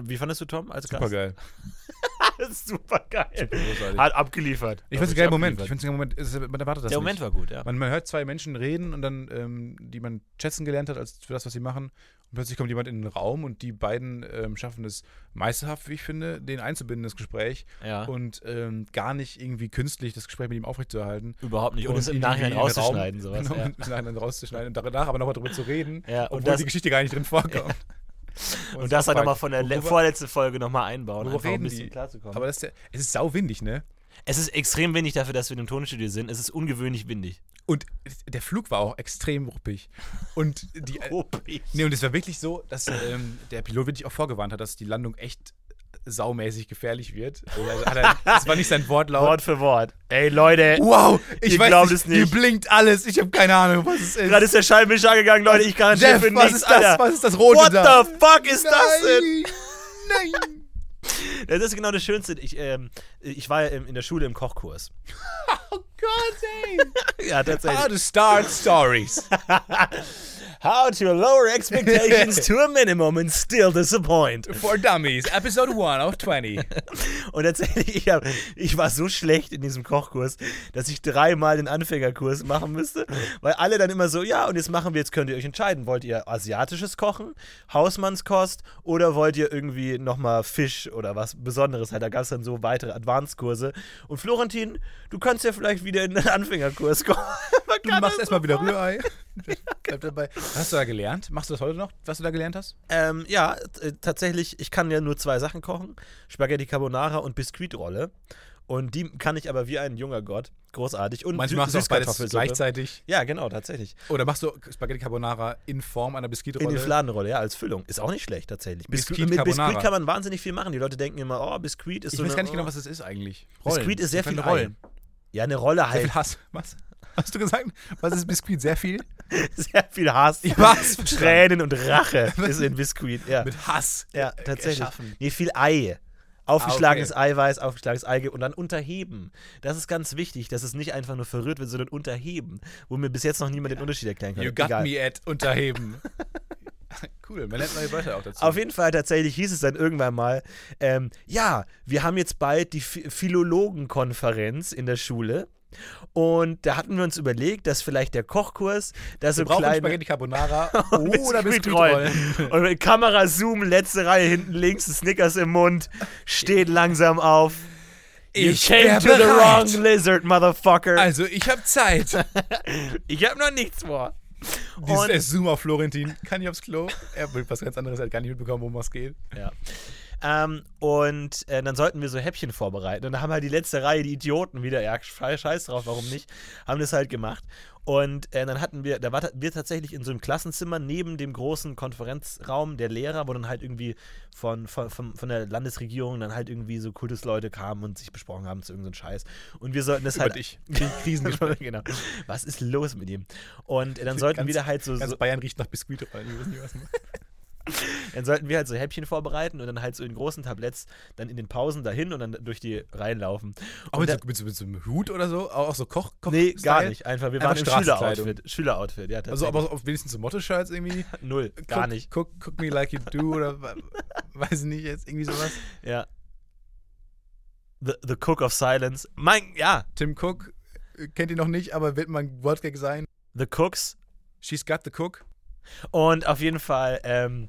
Wie fandest du Tom als Super Gast? geil. Super geil. Hat abgeliefert. Ich finde es ein geiler Moment. Ich finde es ein Moment. es- Man erwartet das Der nicht. Moment war gut, ja. Man, man hört zwei Menschen reden und dann, ähm, die man schätzen gelernt hat als für das, was sie machen. Und plötzlich kommt jemand in den Raum und die beiden ähm, schaffen es meisterhaft, wie ich finde, den einzubinden, das Gespräch. Ja. Und ähm, gar nicht irgendwie künstlich das Gespräch mit ihm aufrechtzuerhalten. Überhaupt nicht. Und, es im Nachhinein in Raum- rauszuschneiden, sowas. Genau, ja. im Nachhinein rauszuschneiden und danach aber nochmal drüber zu reden, Ja, und obwohl das- die Geschichte gar nicht drin vorkommt. Und das dann nochmal von der Worüber- vorletzten Folge nochmal einbauen, einfach um ein bisschen die? klarzukommen. Aber das ist der, es ist sauwindig, ne? es ist extrem windig dafür, dass wir in einem Tonstudio sind. Es ist ungewöhnlich windig. Und der Flug war auch extrem ruppig. Und die, Ruppig. Nee, und es war wirklich so, dass ähm, der Pilot wirklich auch vorgewarnt hat, dass die Landung echt saumäßig gefährlich wird. Er, das war nicht sein Wortlaut. Wort für Wort. Ey, Leute. Wow, ich nicht, es nicht. Hier blinkt alles. Ich habe keine Ahnung, was es ist. Gerade ist der Scheibenwischer angegangen, Leute. Ich garantiere Jeff, für was nichts, ist das? Alter. Was ist das Rote What da? the fuck ist das denn? Nein, nein. Das ist genau das Schönste. Ich, ähm, ich war ja in der Schule im Kochkurs. Oh Gott, ey. Ja, tatsächlich. How to start stories. How to lower expectations to a minimum and still disappoint. For Dummies, Episode 1 of 20. Und tatsächlich, ich, hab, ich war so schlecht in diesem Kochkurs, dass ich dreimal den Anfängerkurs machen müsste, weil alle dann immer so, ja, und jetzt machen wir, jetzt könnt ihr euch entscheiden, wollt ihr asiatisches Kochen, Hausmannskost oder wollt ihr irgendwie nochmal Fisch oder was Besonderes halt, da gab es dann so weitere Advanced-Kurse. Und Florentin, du kannst ja vielleicht wieder in den Anfängerkurs kommen. Du machst erstmal wieder. Rührei. Bleib dabei. Was hast du da gelernt? Machst du das heute noch, was du da gelernt hast? Ähm, ja, tatsächlich, ich kann ja nur zwei Sachen kochen: Spaghetti Carbonara und Biskuitrolle. Und die kann ich aber wie ein junger Gott. Großartig. Und Manchmal machst du auch beides gleichzeitig. Ja, genau, tatsächlich. Oder machst du Spaghetti Carbonara in Form einer Biskuitrolle? In die Fladenrolle, ja, als Füllung. Ist auch nicht schlecht, tatsächlich. Biskuit, Biskuit mit. Biskuit kann man wahnsinnig viel machen. Die Leute denken immer, oh, Biskuit ist Ich so weiß eine, gar nicht genau, oh. was es ist eigentlich. Biskuit ist sehr viel Rollen. Ei. Ja, eine Rolle Sehr halt. viel Hass. Was? Hast du gesagt? Was ist Biskuit? Sehr viel? Sehr viel Hass. Was? Tränen und Rache ist in Biskuit. Ja, Mit Hass. ja äh, tatsächlich. erschaffen. Nee, viel Ei. Aufgeschlagenes Ah, okay. Eiweiß, aufgeschlagenes Eigelb und dann unterheben. Das ist ganz wichtig, dass es nicht einfach nur verrührt wird, sondern unterheben. Wo mir bis jetzt noch niemand den Unterschied erklären kann. You got Egal. me at unterheben. cool, man lernt neue Wörter auch dazu. Auf jeden Fall tatsächlich hieß es dann irgendwann mal, ähm, ja, wir haben jetzt bald die Phi- Philologenkonferenz in der Schule. Und da hatten wir uns überlegt, dass vielleicht der Kochkurs, da so Wir brauchen kleine Spaghetti Carbonara oder Biskuitrollen. Biskuitrollen. Und mit Kamera zoom, letzte Reihe hinten links, Snickers im Mund, steht langsam auf. You Ich came wär to the bereit. wrong lizard, motherfucker. Also, ich habe Zeit. ich hab noch nichts vor. Dieses Zoom auf Florentin. Kann ich aufs Klo? Er will was ganz anderes, er hat gar nicht mitbekommen, worum es geht. Ja. Ähm, und äh, dann sollten wir so Häppchen vorbereiten. Und da haben halt die letzte Reihe, die Idioten wieder, ja, sche- scheiß drauf, warum nicht, haben das halt gemacht. Und äh, dann hatten wir, da war ta- wir tatsächlich in so einem Klassenzimmer neben dem großen Konferenzraum der Lehrer, wo dann halt irgendwie von, von, von, von der Landesregierung dann halt irgendwie so Kultusleute kamen und sich besprochen haben zu irgendeinem Scheiß. Und wir sollten das Über halt. dich. Krisengespräch. genau. Was ist los mit ihm? Und äh, dann sollten Ganz- wir da halt so, Ganz so Bayern riecht nach Biskuitrollen. Wir wissen nicht, was man- dann sollten wir halt so Häppchen vorbereiten und dann halt so in großen Tabletts dann in den Pausen dahin und dann durch die Reihen laufen. Auch mit, da- so, mit, so, mit so einem Hut oder so? Auch, so Koch, Koch nee, gar nicht. Einfach, wir Einfach waren im. Schüleroutfit. Schüleroutfit, ja, Also, aber auf wenigstens so Motto-Shirts irgendwie? Null, gar Cook, nicht. Cook, cook me like you do oder weiß nicht, jetzt irgendwie sowas. Ja. The, the Cook of Silence. Mein, ja, Tim Cook, äh, kennt ihr noch nicht, aber wird mal ein Wortgag sein. The Cooks. She's got the cook. Und auf jeden Fall ähm,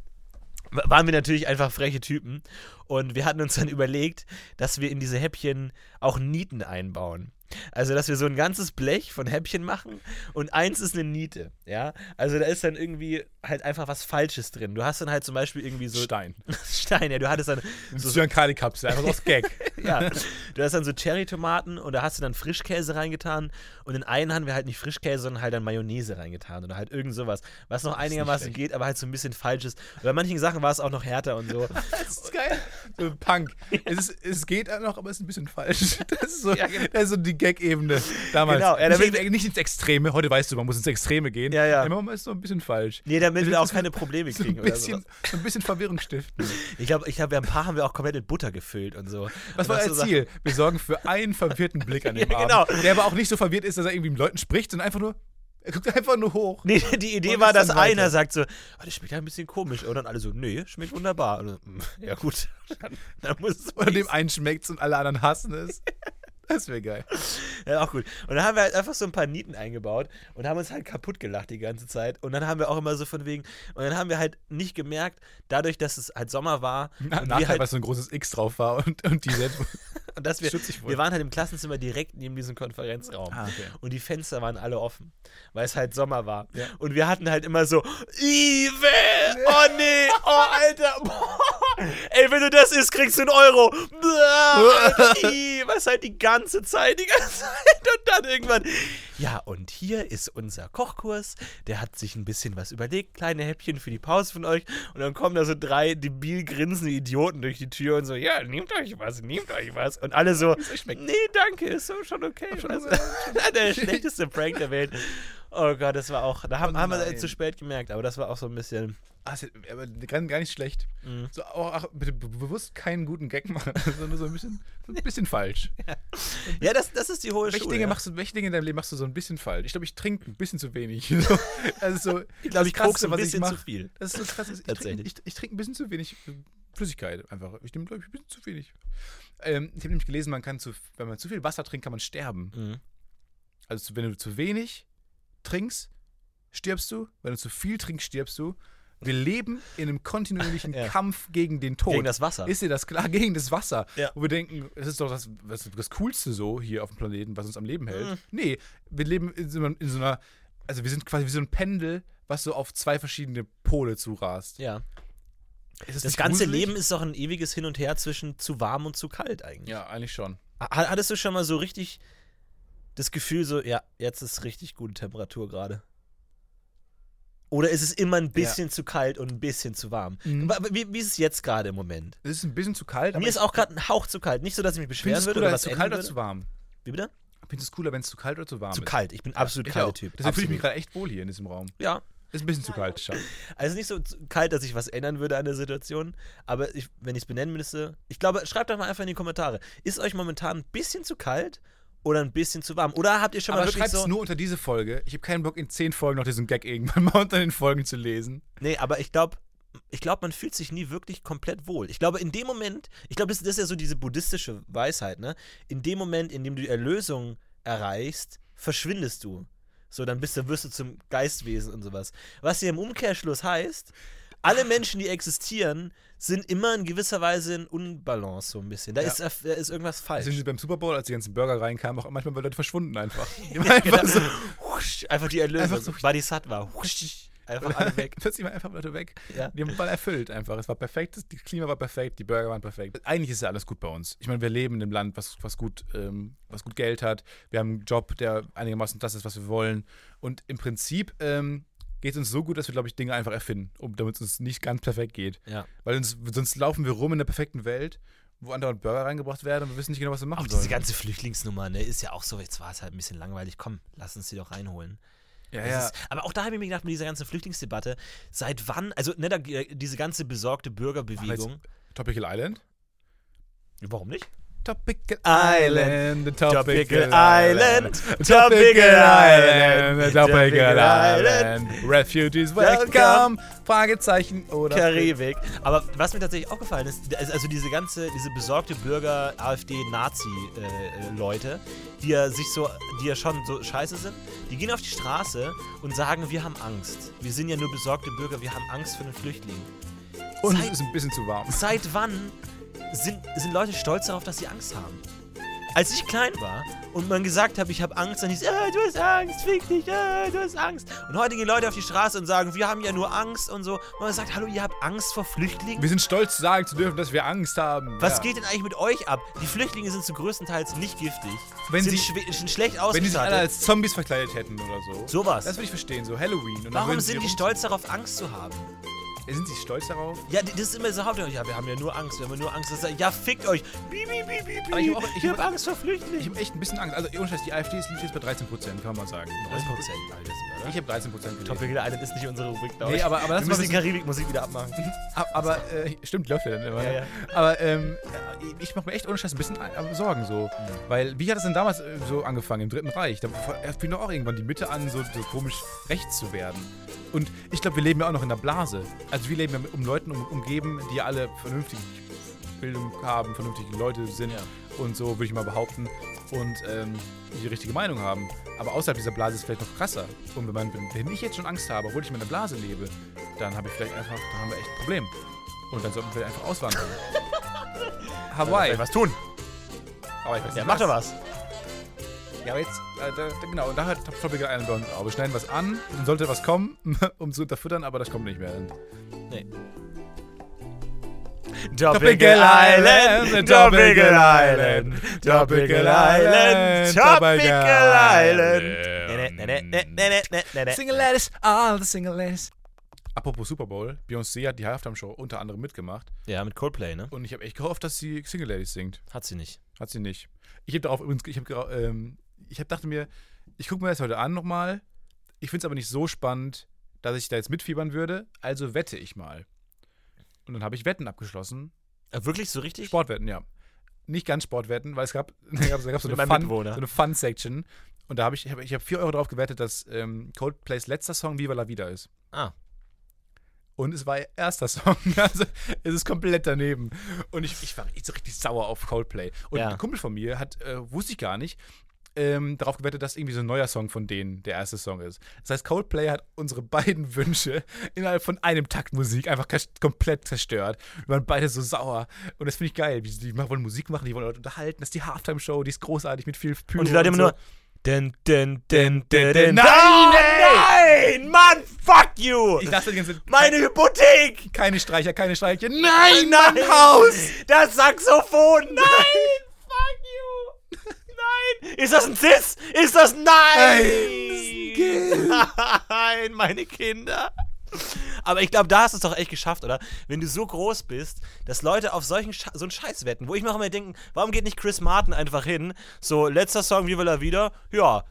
waren wir natürlich einfach freche Typen. Und wir hatten uns dann überlegt, dass wir in diese Häppchen auch Nieten einbauen. Also, dass wir so ein ganzes Blech von Häppchen machen und eins ist eine Niete, ja. Also, da ist dann irgendwie halt einfach was Falsches drin. Du hast dann halt zum Beispiel irgendwie so Stein. Stein, ja. Du hattest dann So, so ein Kali-Kapsel, einfach so aus Gag. ja, du hast dann so Cherry-Tomaten und da hast du dann Frischkäse reingetan und in einen haben wir halt nicht Frischkäse, sondern halt dann Mayonnaise reingetan oder halt irgend sowas, was noch einigermaßen geht, aber halt so ein bisschen falsch ist. Und bei manchen Sachen war es auch noch härter und so. Das ist geil. So Punk. Es, ist, es geht auch noch, aber es ist ein bisschen falsch. Das ist so, Ja, genau. das ist so die Gag-Ebene damals. Genau, ja, da nicht, nicht ins Extreme. Heute weißt du, man muss ins Extreme gehen. Ja, ja. Immer ist so ein bisschen falsch. Nee, damit wir auch keine Probleme So kriegen ein oder bisschen, sowas. so ein bisschen Verwirrung stiften. Ich glaube, ich haben ein paar haben wir auch komplett mit Butter gefüllt und so. Was Und war das euer so Ziel? Wir sorgen für einen verwirrten Blick an dem Ja, Abend. genau. Der aber auch nicht so verwirrt ist, dass er irgendwie mit Leuten spricht, sondern einfach nur, Er guckt einfach nur hoch. Nee, die Idee war, dass weiter. einer sagt so, oh, das schmeckt ja ein bisschen komisch. Und dann alle so, nee, schmeckt wunderbar. Und, dann, ja gut, dann, dann muss es Oder dem einen schmeckt's und alle anderen hassen es. Das wäre geil. Ja, auch gut. Und dann haben wir halt einfach so ein paar Nieten eingebaut und haben uns halt kaputt gelacht die ganze Zeit. Und dann haben wir auch immer so von wegen, und dann haben wir halt nicht gemerkt, dadurch, dass es halt Sommer war Na, und nachher, halt, weil so ein großes X drauf war und, und die selbst. und dass wir, wir waren halt im Klassenzimmer direkt neben diesem Konferenzraum. Ah, okay. Und die Fenster waren alle offen, weil es halt Sommer war. Ja. Und wir hatten halt immer so, Ive, oh nee, oh Alter. Ey, wenn du das isst, kriegst du einen Euro. Was halt die ganze Zeit, die ganze Zeit. Und dann irgendwann, ja, und hier ist unser Kochkurs. Der hat sich ein bisschen was überlegt, kleine Häppchen für die Pause von euch. Und dann kommen da so drei debil grinsende Idioten durch die Tür und so, ja, nehmt euch was, nehmt euch was. Und alle so, nee, danke, ist so schon okay. Weißt du? der schlechteste Prank der Welt. Oh Gott, das war auch, da haben, Oh haben wir zu spät gemerkt, aber das war auch so ein bisschen, Ah, ja- aber gar, nicht schlecht. Mhm. So, auch, ach, bitte be bewusst keinen guten Gag machen, sondern so ein bisschen, so ein bisschen falsch. ja, das, das ist die hohe Welche Schule. Dinge, ja. machst du, welche Dinge in deinem Leben machst du so ein bisschen falsch? Ich glaube, ich trinke ein bisschen zu wenig. So, also so, ich glaube, ich kokse ein bisschen zu viel. Das ist so krass. Ich trinke ich, ich trink ein bisschen zu wenig Flüssigkeit einfach. Ich nehme, glaube ich, ein bisschen zu wenig. Ähm, ich habe nämlich gelesen, man kann zu, wenn man zu viel Wasser trinkt, kann man sterben. Mhm. Also wenn du zu wenig trinkst, stirbst du. Wenn du zu viel trinkst, stirbst du. Wir leben in einem kontinuierlichen Ja. Kampf gegen den Tod. Gegen das Wasser. Ist dir das klar? Gegen das Wasser. Ja. Wo wir denken, es ist doch das, das, das Coolste so hier auf dem Planeten, was uns am Leben hält. Mhm. Nee, wir leben in so, einer, in so einer, also wir sind quasi wie so ein Pendel, was so auf zwei verschiedene Pole zurast. Ja. Das nicht ganze gruselig? Leben ist doch ein ewiges Hin und Her zwischen zu warm und zu kalt eigentlich. Ja, eigentlich schon. Ha- Hattest du schon mal so richtig das Gefühl, so, ja, jetzt ist richtig gute Temperatur gerade? Oder ist es immer ein bisschen zu kalt und ein bisschen zu warm? Mhm. Wie, wie ist es jetzt gerade im Moment? Es ist ein bisschen zu kalt, aber Mir ist auch gerade ein Hauch zu kalt. Nicht so, dass ich mich beschweren würde oder was es zu kalt oder würde. zu warm? Wie bitte? Findest du es cooler, wenn es zu kalt oder zu warm Zu ist? kalt. Ich bin absolut ich kalter. Typ. Deswegen fühle ich mich Absolut. gerade echt wohl hier in diesem Raum. Ja. Ist ein bisschen zu kalt, schade. Also nicht so zu- kalt, dass ich was ändern würde an der Situation, aber ich, wenn ich es benennen müsste, ich glaube, schreibt doch mal einfach in die Kommentare. Ist euch momentan ein bisschen zu kalt oder ein bisschen zu warm? Oder habt ihr schon Aber mal wirklich schreibt es so. nur unter diese Folge. Ich habe keinen Bock, in zehn Folgen noch diesen Gag irgendwann mal unter den Folgen zu lesen. Nee, aber ich glaube, ich glaube, man fühlt sich nie wirklich komplett wohl. Ich glaube, in dem Moment, ich glaube, das, das ist ja so diese buddhistische Weisheit, ne? In dem Moment, in dem du die Erlösung erreichst, verschwindest du. So, dann bist du, wirst du zum Geistwesen und sowas. Was hier im Umkehrschluss heißt, alle Menschen, die existieren, sind immer in gewisser Weise in Unbalance so ein bisschen. Da, Ja. ist, da ist irgendwas falsch. Also beim Super Bowl, als die ganzen Burger reinkamen, auch manchmal waren Leute verschwunden einfach. Waren einfach so. Husch, einfach die Erlösung. Einfach so- Bodhisattva. Husch, einfach alle weg. Plötzlich waren einfach Leute weg. Ja. Die haben den Ball erfüllt einfach. Es war perfekt, das das Klima war perfekt, die Burger waren perfekt. Eigentlich ist ja alles gut bei uns. Ich meine, wir leben in einem Land, was, was, gut, ähm, was gut Geld hat. Wir haben einen Job, der einigermaßen das ist, was wir wollen. Und im Prinzip ähm, geht es uns so gut, dass wir, glaube ich, Dinge einfach erfinden, um, damit es uns nicht ganz perfekt geht. Ja. Weil uns, sonst laufen wir rum in der perfekten Welt, wo andauernd Burger reingebracht werden und wir wissen nicht genau, was wir machen Auch diese sollen. ganze Flüchtlingsnummer, ne, ist ja auch so, jetzt war es halt ein bisschen langweilig. Komm, lass uns die doch reinholen. ja, ja. Ist, aber auch da habe ich mir gedacht, mit dieser ganzen Flüchtlingsdebatte, seit wann, also ne, da, diese ganze besorgte Bürgerbewegung. Topical Island? Warum nicht? Topical Island, Topical Island, Topical Island, Topical Island, Refugees welcome, Fragezeichen oder Karibik. Aber was mir tatsächlich aufgefallen ist, also diese ganze, diese besorgte Bürger, AfD-Nazi-Leute, die ja sich so, die ja schon so scheiße sind, die gehen auf die Straße und sagen, wir haben Angst. Wir sind ja nur besorgte Bürger, wir haben Angst vor den Flüchtlingen. Und es ist ein bisschen zu warm. Seit wann sind, sind Leute stolz darauf, dass sie Angst haben? Als ich klein war und man gesagt hat, ich habe Angst, dann hieß es, äh, du hast Angst, fick dich, äh, du hast Angst. Und heute gehen Leute auf die Straße und sagen, wir haben ja nur Angst und so. Und man sagt, hallo, ihr habt Angst vor Flüchtlingen? Wir sind stolz, sagen zu dürfen, dass wir Angst haben. Was ja. geht denn eigentlich mit euch ab? Die Flüchtlinge sind zu größtenteils nicht giftig, Wenn sind, sie- sind schlecht Wenn die sich alle ausgestattet. als Zombies verkleidet hätten oder so. Sowas. Das würde ich verstehen, so Halloween. Und Warum sind die stolz darauf, Angst zu haben? Sind sie stolz darauf? Ja, das ist immer so Hauptsache, ja, wir haben ja nur Angst, wir haben ja nur Angst. Das ist, ja, fickt euch. Bi, bi, bi, bi, Aber ich bi. ich ich hab- hab Angst vor Flüchtlingen. Ich habe echt ein bisschen Angst. Also, ohne Scheiß, die AfD ist- jetzt bei 13 Prozent, kann man sagen. 9 Prozent, Alter, Ich habe 13% gelesen. Tropical Island ist nicht unsere Rubrik, glaube Nee, ich. aber, aber Wir das müssen war die Karibik-Musik wieder abmachen. Ab- Aber äh, stimmt, läuft ja dann immer. Ja, ne? ja. Aber ähm, ich mache mir echt ohne Scheiß ein bisschen äh, Sorgen so. Weil, wie hat es denn damals äh, so angefangen im Dritten Reich? Da fing doch auch irgendwann die Mitte an, so, so komisch rechts zu werden. Und ich glaube, wir leben ja auch noch in der Blase. Also wir leben ja mit um Leuten um, umgeben, die alle vernünftige Bildung haben, vernünftige Leute sind Ja. und so, würde ich mal behaupten. Und ähm, die richtige Meinung haben. Aber außerhalb dieser Blase ist es vielleicht noch krasser. Und wenn, man, wenn ich jetzt schon Angst habe, obwohl ich in einer Blase lebe, dann habe ich vielleicht einfach, da haben wir echt ein Problem. Und dann sollten wir einfach auswandern. Hawaii. Vielleicht was tun. Aber ich weiß nicht, Ja, mach doch was. Ja, aber jetzt, äh, da, da, genau, und da hat Tropical Island bei uns auch. Wir schneiden was an, dann sollte was kommen, um zu unterfüttern, aber das kommt nicht mehr. Tropical Island, Tropical Island, Tropical Island, Tropical Island. Ne, ne, ne, ne, ne, ne, ne, ne. Single Ladies, all the Single Ladies. Apropos Super Bowl, Beyoncé hat die Halftime-Show unter anderem mitgemacht Ja, mit Coldplay, ne? und ich habe echt gehofft, dass sie Single Ladies singt. Hat sie nicht. Hat sie nicht. Ich habe darauf übrigens, ich habe ähm, ich hab dachte mir, ich gucke mir das heute an nochmal. Ich finde es aber nicht so spannend, dass ich da jetzt mitfiebern würde, also wette ich mal. Und dann habe ich Wetten abgeschlossen. Äh, Wirklich so richtig? Sportwetten, ja. Nicht ganz Sportwetten, weil es gab, da gab, da gab so, eine Fun, so eine Fun-Section. Und da habe ich, ich habe ich hab 4 Euro drauf gewettet, dass ähm, Coldplays letzter Song Viva la Vida ist. Ah. Und es war ihr erster Song. Also es ist komplett daneben. Und ich, ich war so richtig sauer auf Coldplay. Und Ja. ein Kumpel von mir hat, äh, wusste ich gar nicht, ähm, darauf gewettet, dass irgendwie so ein neuer Song von denen der erste Song ist. Das heißt, Coldplay hat unsere beiden Wünsche innerhalb von einem Takt Musik einfach komplett zerstört. Wir waren beide so sauer. Und das finde ich geil. sie- Die wollen Musik machen, die wollen Leute unterhalten. Das ist die Halftime-Show, die ist großartig mit viel Pyro Und die Leute immer so. nur. Den, den, den, den, den. Nein, Nein, nein, Mann, fuck you! Ich dachte die ganze Meine Hypothek! keine Streicher, keine Streicher. Nein, Nein, Haus! Das Saxophon! Nein! fuck you! Nein! Ist das ein Cis? Ist das Nein? Nein, meine Kinder. Aber ich glaube, da hast du es doch echt geschafft, oder? Wenn du so groß bist, dass Leute auf solchen Sche so einen Scheiß wetten, wo ich mir auch immer denke, warum geht nicht Chris Martin einfach hin? So, letzter Song, Viva la Vida? Ja,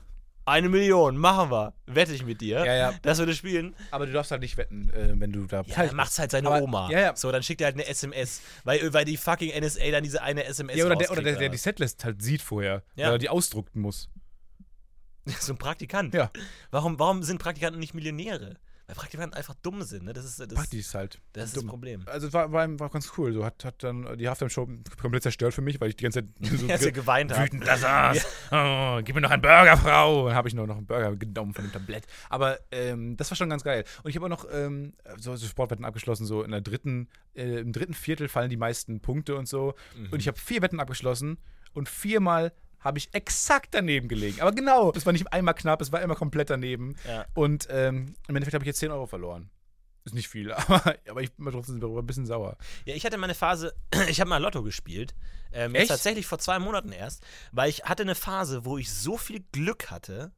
eine Million, machen wir. Wette ich mit dir, Ja, ja. dass wir das spielen. Aber du darfst halt nicht wetten, äh, wenn du da. Ja, dann macht's halt seine Aber- Oma. ja, ja. So, dann schickt er halt eine SMS, weil, weil die fucking NSA dann diese eine SMS Ja, oder der, oder der, der die. Setlist halt sieht vorher, Ja. weil er die ausdrucken muss. So ein Praktikant. Ja. Warum, warum sind Praktikanten nicht Millionäre? Weil Praktikanten einfach dumm sind, ne? Das ist das, ist halt. das, ist dumm. das Problem. Also es war, war, war ganz cool. So hat, hat dann die Halftime-Show komplett zerstört für mich, weil ich die ganze Zeit so er geweint hat. wütend da saß. Oh, gib mir noch einen Burger, Frau. Dann habe ich nur noch einen Burger genommen von dem Tablett. Aber ähm, das war schon ganz geil. Und ich habe auch noch ähm, so, so Sportwetten abgeschlossen. So in der dritten, äh, im dritten Viertel fallen die meisten Punkte und so. Mhm. Und ich habe vier Wetten abgeschlossen und viermal habe ich exakt daneben gelegen. Aber genau, es war nicht einmal knapp, es war immer komplett daneben. Ja. Und ähm, im Endeffekt habe ich jetzt 10 Euro verloren. Ist nicht viel, aber, aber ich bin trotzdem darüber ein bisschen sauer. Ja, ich hatte meine Phase, ich habe mal Lotto gespielt. Ähm, Echt? tatsächlich vor zwei Monaten erst, weil ich hatte eine Phase, wo ich so viel Glück hatte,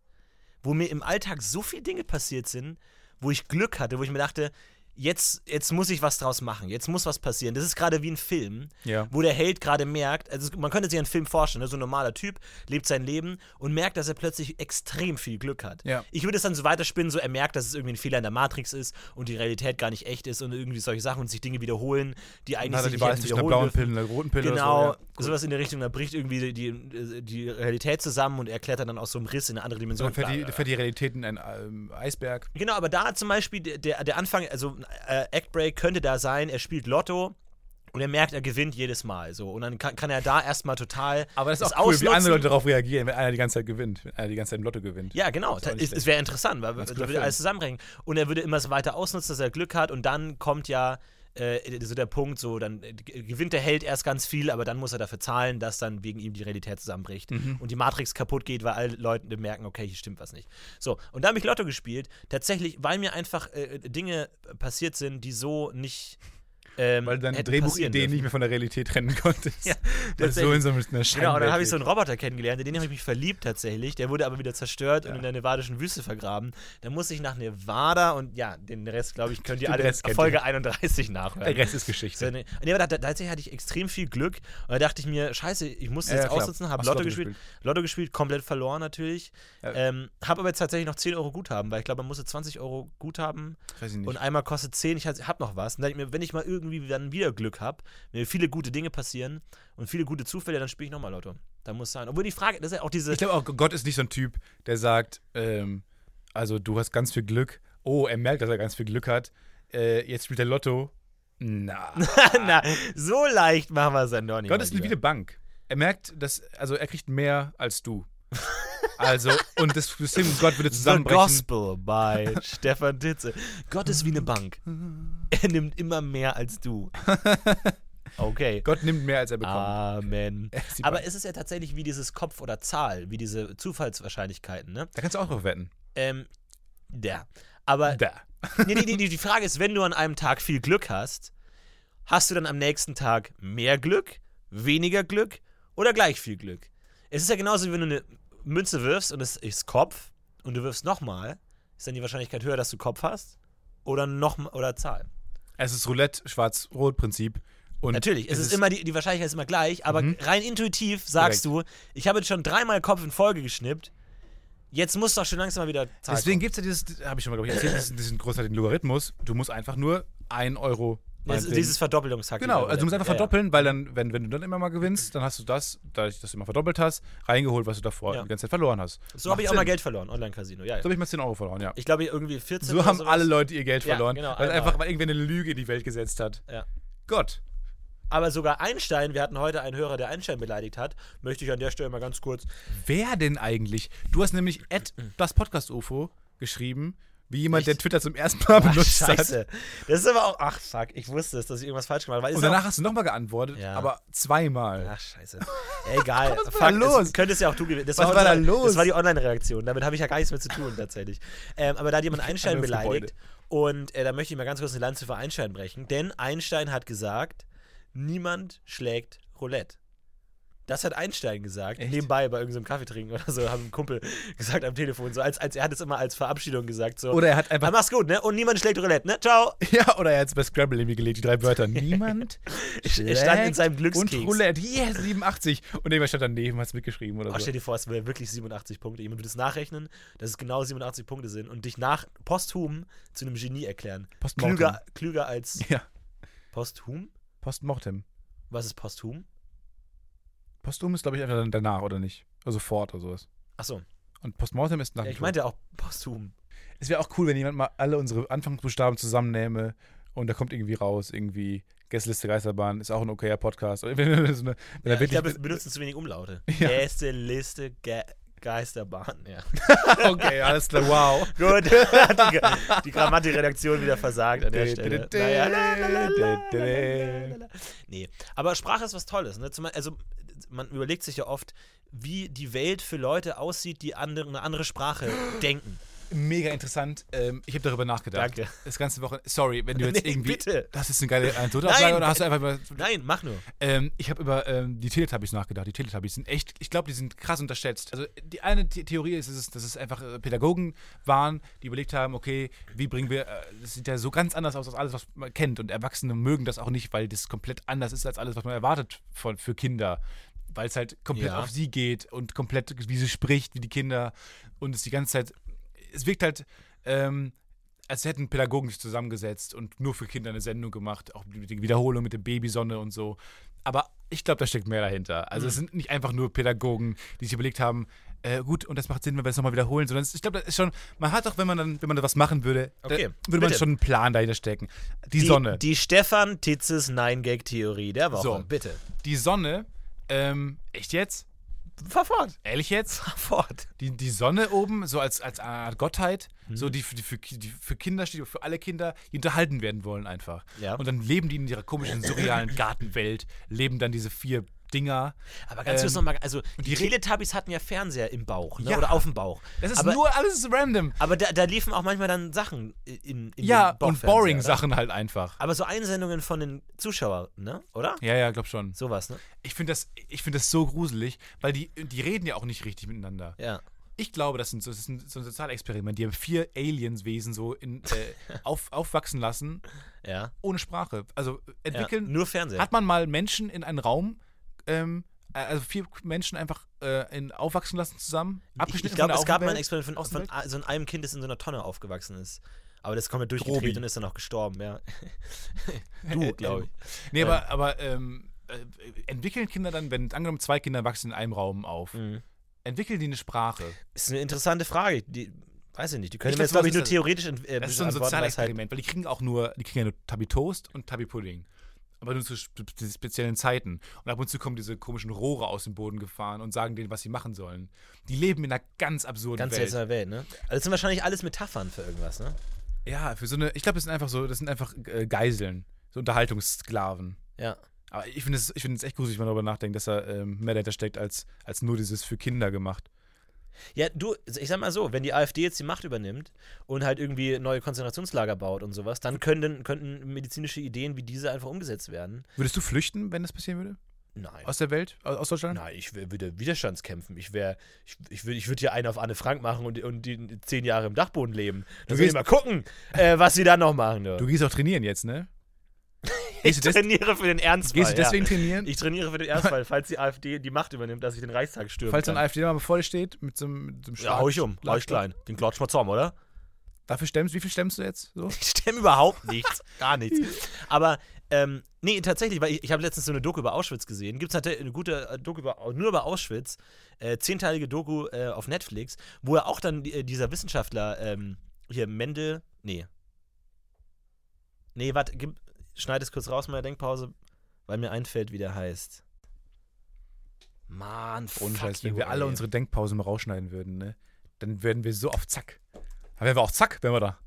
wo mir im Alltag so viele Dinge passiert sind, wo ich Glück hatte, wo ich mir dachte, jetzt, jetzt muss ich was draus machen, jetzt muss was passieren. Das ist gerade wie ein Film, Ja. wo der Held gerade merkt, also man könnte sich einen Film vorstellen, ne? so ein normaler Typ lebt sein Leben und merkt, dass er plötzlich extrem viel Glück hat. Ja. Ich würde es dann so weiterspinnen, so er merkt, dass es irgendwie ein Fehler in der Matrix ist und die Realität gar nicht echt ist und irgendwie solche Sachen und sich Dinge wiederholen, die eigentlich sich die nicht hätten wiederholen blauen dürfen. Pille der roten Pille Genau, oder so. Ja, sowas in der Richtung, da bricht irgendwie die, die, die Realität zusammen und er klettert dann aus so einem Riss in eine andere Dimension. Dann fährt die, fährt die Realität in einen ähm, Eisberg. Genau, aber da zum Beispiel der, der, der Anfang, also äh, Act Break könnte da sein, er spielt Lotto und er merkt, er gewinnt jedes Mal. So. Und dann kann, kann er da erstmal total. Aber das ist das auch cool, wie ausnutzen. andere Leute darauf reagieren, wenn einer die ganze Zeit gewinnt. Wenn einer die ganze Zeit im Lotto gewinnt. Ja, genau. Es, wäre interessant, weil er würde alles zusammenbringen. Und er würde immer so weiter ausnutzen, dass er Glück hat. Und dann kommt ja äh, so der Punkt, so dann äh, gewinnt der Held erst ganz viel, aber dann muss er dafür zahlen, dass dann wegen ihm die Realität zusammenbricht Mhm. und die Matrix kaputt geht, weil alle Leute merken, okay, hier stimmt was nicht. So, und da habe ich Lotto gespielt, tatsächlich, weil mir einfach äh, Dinge passiert sind, die so nicht ähm, Weil du deine Drehbuchideen nicht mehr von der Realität trennen konntest. Ja, Weil so in so einer Genau, und dann habe ich so einen. Roboter kennengelernt, in den habe ich mich verliebt tatsächlich. Der wurde aber wieder zerstört und in der nevadischen Wüste vergraben. Dann musste ich nach Nevada und ja, den Rest, glaube ich, könnt ihr alle kennt Folge ihr. 31 nachhören. Der Rest ist So, Geschichte. ne, nee, aber da, tatsächlich hatte ich extrem viel Glück. Und da dachte ich mir, scheiße, ich muss das Ja, jetzt ja, aussitzen, habe Lotto Lotto gespielt, gespielt? Lotto gespielt, komplett verloren natürlich. Ja. Ähm, habe aber jetzt tatsächlich noch 10 Euro Guthaben, weil ich glaube, man musste 20 Euro Guthaben Weiß ich nicht. und einmal kostet 10, ich habe noch was. Und dann, ich mir, wenn ich mal irgendwie dann wieder Glück habe, wenn mir viele gute Dinge passieren und viele gute Zufälle, dann spiele ich nochmal Lotto. Da muss sein. Obwohl die Frage, das ist ja auch diese. Ich glaube auch, Gott ist nicht so ein Typ, der sagt, ähm, also du hast ganz viel Glück. Oh, er merkt, dass er ganz viel Glück hat. Äh, jetzt spielt er Lotto. Na. Na, so leicht machen wir es dann doch nicht. Gott ist wie eine Bank. Er merkt, dass, also er kriegt mehr als du. Also, und das System Gott würde The zusammenbrechen. Gospel bei Stefan Titze. Gott ist wie eine Bank. Er nimmt immer mehr als du. Okay. Gott nimmt mehr, als er bekommt. Amen. Er ist Aber Bank. es ist ja tatsächlich wie dieses Kopf oder Zahl, wie diese Zufallswahrscheinlichkeiten, ne? Da kannst du auch drauf wetten. Ähm, ja. Aber Da. nee, nee, nee, die Frage ist, wenn du an einem Tag viel Glück hast, hast du dann am nächsten Tag mehr Glück, weniger Glück oder gleich viel Glück? Es ist ja genauso, wie wenn du eine Münze wirfst und es ist Kopf und du wirfst nochmal, ist dann die Wahrscheinlichkeit höher, dass du Kopf hast oder noch oder Zahl. Es ist Roulette, Schwarz-Rot-Prinzip. Und Natürlich, es ist, immer die, die Wahrscheinlichkeit ist immer gleich, aber rein intuitiv sagst du, ich habe jetzt schon dreimal Kopf in Folge geschnippt, jetzt muss doch schon langsam mal wieder Zahl Deswegen gibt es ja dieses, habe ich schon mal, glaube ich, erzählt, diesen, diesen großartigen Logarithmus. Du musst einfach nur 1 Euro. Meinetwegen- dieses Verdoppelungshack. Genau, also du musst einfach Ja, ja. verdoppeln, weil dann, wenn, wenn du dann immer mal gewinnst, dann hast du das, dadurch, dass du immer verdoppelt hast, reingeholt, was du davor Ja. die ganze Zeit verloren hast. So habe ich auch mal. Geld verloren, Online-Casino. Ja, ja. So habe ich mal 10 Euro verloren, ja. Ich glaube, irgendwie 14 So haben alle Leute ihr Geld Ja, verloren, genau, weil einfach weil irgendwer eine Lüge in die Welt gesetzt hat. Ja. Gott. Aber sogar Einstein, wir hatten heute einen Hörer, der Einstein beleidigt hat, möchte ich an der Stelle mal ganz kurz. Wer denn eigentlich? Du hast nämlich at das Podcast UFO geschrieben, wie jemand, der Twitter zum ersten Mal Ach, benutzt hat. scheiße. Das ist aber auch. Ach, fuck, ich wusste es, dass ich irgendwas falsch gemacht habe. Und danach hast du nochmal geantwortet, Ja. aber zweimal. Ach, scheiße. Egal. Was war da los? Es könnte es ja auch du gewesen. Das Was war, war da los? Das war die Online-Reaktion. Damit habe ich ja gar nichts mehr zu tun, tatsächlich. Ähm, aber da hat jemand Einstein beleidigt. Und äh, da möchte ich mal ganz kurz eine Lanze für Einstein brechen. Denn Einstein hat gesagt, niemand schlägt Roulette. Das hat Einstein gesagt, Echt? nebenbei bei irgendeinem Kaffee trinken oder so, haben ein Kumpel gesagt am Telefon, so als, als er hat es immer als Verabschiedung gesagt, so. Oder er hat einfach. mach's gut, ne? Und niemand schlägt Roulette, ne? Ciao. Ja, oder er hat es bei Scrabble irgendwie gelegt, die drei Wörter. Niemand. Er stand in seinem Glückskeks. Und Roulette, yes, 87. Und irgendwer stand daneben, hat es mitgeschrieben oder Oh, so. stell dir vor, es wäre wirklich 87 Punkte. Jemand würde es nachrechnen, dass es genau 87 Punkte sind und dich nach posthum zu einem Genie erklären. Postmortem. Klüger, klüger als Ja, posthum? Postmortem. Was ist posthum? Postum ist, glaube ich, einfach danach, oder nicht? Also fort oder sowas. Achso, Und Postmortem ist nach ja, ich meinte auch posthum. Es wäre auch cool, wenn jemand mal alle unsere Anfangsbuchstaben zusammennähme und da kommt irgendwie raus, irgendwie Gästeliste Geisterbahn, ist auch ein okayer Podcast. Wenn, wenn, so wenn Ja, ich glaube, wir benutzen zu wenig Umlaute. Ja. Gästeliste, Ge Geisterbahn, ja. okay, alles klar, wow. Gut, die, die Grammatikredaktion wieder versagt an der Stelle. Naja. Nee, aber Sprache ist was Tolles. Ne? Also, man überlegt sich ja oft, wie die Welt für Leute aussieht, die andere, eine andere Sprache denken. Mega interessant. Ähm, ich habe darüber nachgedacht. Danke. Das ganze Woche. Sorry, wenn du jetzt Nee, irgendwie. bitte. Das ist eine geile Anekdote oder hast du einfach mal. Nein, mach nur. Ähm, ich habe über ähm, die Teletubbies nachgedacht. Die Teletubbies sind echt, ich glaube, die sind krass unterschätzt. Also die eine The Theorie ist, dass es, dass es einfach äh, Pädagogen waren, die überlegt haben, okay, wie bringen wir, äh, das sieht ja so ganz anders aus als alles, was man kennt. Und Erwachsene mögen das auch nicht, weil das komplett anders ist als alles, was man erwartet von, für Kinder. Weil es halt komplett Ja. auf sie geht und komplett, wie sie spricht, wie die Kinder. Und es die ganze Zeit, es wirkt halt, ähm, als hätten Pädagogen sich zusammengesetzt und nur für Kinder eine Sendung gemacht, auch mit den Wiederholungen mit der Babysonne und so. Aber ich glaube, da steckt mehr dahinter. Also es Mhm. sind nicht einfach nur Pädagogen, die sich überlegt haben, äh, gut, und das macht Sinn, wenn wir es nochmal wiederholen, sondern es, ich glaube, das ist schon, man hat auch, wenn man dann, wenn man da was machen würde, Okay, würde man bitte. schon einen Plan dahinter stecken. Die, Sonne. Die Stefan Titzes Nein-Gag-Theorie der Woche. So. Bitte. Die Sonne, ähm, echt jetzt? Fahr fort. Ehrlich jetzt? Fahr fort. Die, die Sonne oben, so als, als eine Art Gottheit, Mhm. so die, für- die, für, die für Kinder steht, für alle Kinder, die unterhalten werden wollen einfach. Ja. Und dann leben die in ihrer komischen, surrealen Gartenwelt, leben dann diese vier Dinger. Aber ganz kurz Ähm, nochmal, also die, die Teletubbies hatten ja Fernseher im Bauch ne? Ja. oder auf dem Bauch. Das ist aber, nur alles random. aber da, da liefen auch manchmal dann Sachen in, in Ja, und boring oder? Sachen halt einfach. Aber so Einsendungen von den Zuschauern, ne? Oder? Ja, ja, glaub schon. Sowas, ne? Ich finde das, ich find das so gruselig, weil die, die reden ja auch nicht richtig miteinander. Ja. Ich glaube, das, sind so, das ist ein, so ein Sozialexperiment. Die haben vier Alienswesen so in, äh, auf, aufwachsen lassen, Ja. ohne Sprache. Also ja. entwickeln. Nur Fernseher. Hat man mal Menschen in einen Raum, ähm, äh, also vier Menschen einfach äh, in, aufwachsen lassen zusammen? ich Abgeschnitten ich glaube, von es gab mal ein? Experiment von, von a- so einem Kind, das in so einer Tonne aufgewachsen ist. Aber das ist komplett durchgedreht und ist dann auch gestorben, ja. du, glaube ich. Nee, aber, aber ähm, äh, entwickeln Kinder dann, wenn angenommen zwei Kinder wachsen in einem Raum auf, Mhm. entwickeln die eine Sprache? Ist eine interessante Frage. Die, weiß ich nicht. Die können Ich jetzt, glaub, glaube ich, nur das theoretisch äh, Das ist so ein es halt Sozialexperiment, weil die kriegen auch nur, die kriegen ja nur Tabi Toast und Tabi Pudding. Aber nur zu spe zu speziellen Zeiten. Und ab und zu kommen diese komischen Rohre aus dem Boden gefahren und sagen denen, was sie machen sollen. Die leben in einer ganz absurden ganz Welt. seltsame Welt, ne? Also das sind wahrscheinlich alles Metaphern für irgendwas, ne? Ja, für so eine, ich glaube, das sind einfach so, das sind einfach äh, Geiseln, so Unterhaltungssklaven. Ja. Aber ich finde es find echt gruselig, wenn man darüber nachdenkt, dass da ähm, mehr dahinter steckt, als, als nur dieses für Kinder gemacht. Ja, du, ich sag mal so, wenn die AfD jetzt die Macht übernimmt und halt irgendwie neue Konzentrationslager baut und sowas, dann könnten, könnten medizinische Ideen wie diese einfach umgesetzt werden. Würdest du flüchten, wenn das passieren würde? Nein. Aus der Welt? Aus, Deutschland? Nein, ich würde Widerstandskämpfen. Ich wäre, ich, ich würde ich würd hier einen auf Anne Frank machen und, und die zehn Jahre im Dachboden leben. Da Du ich gehst- mal gucken, äh, was sie dann noch machen. Du. Du gehst auch trainieren jetzt, ne? Ich trainiere für den Ernstfall. Gehst du deswegen ja. trainieren? Ich trainiere für den Ernstfall, falls die AfD die Macht übernimmt, dass ich den Reichstag stürmen Falls so ein. AfD mal bevor dir steht, mit so einem, mit so einem ja, hau ich um, hau ich Schlag- klein. Den klotsch mal zusammen, oder? Dafür stemmst, wie viel stemmst du jetzt? So? Ich stemme überhaupt nichts. Gar nichts. Aber, ähm, nee, tatsächlich, weil ich, ich habe letztens so eine Doku über Auschwitz gesehen. Gibt es natürlich eine gute äh, Doku über, nur über Auschwitz. Äh, zehnteilige Doku äh, auf Netflix, wo er auch dann äh, dieser Wissenschaftler, ähm, hier Mendel, nee. Nee, warte, gib- schneid es kurz raus, meine Denkpause, weil mir einfällt, wie der heißt. Mann, Ohne Scheiß, wenn wir alle ey. unsere Denkpausen mal rausschneiden würden, ne? Dann werden wir so auf Zack. Dann wären wir auch Zack, wenn wir da.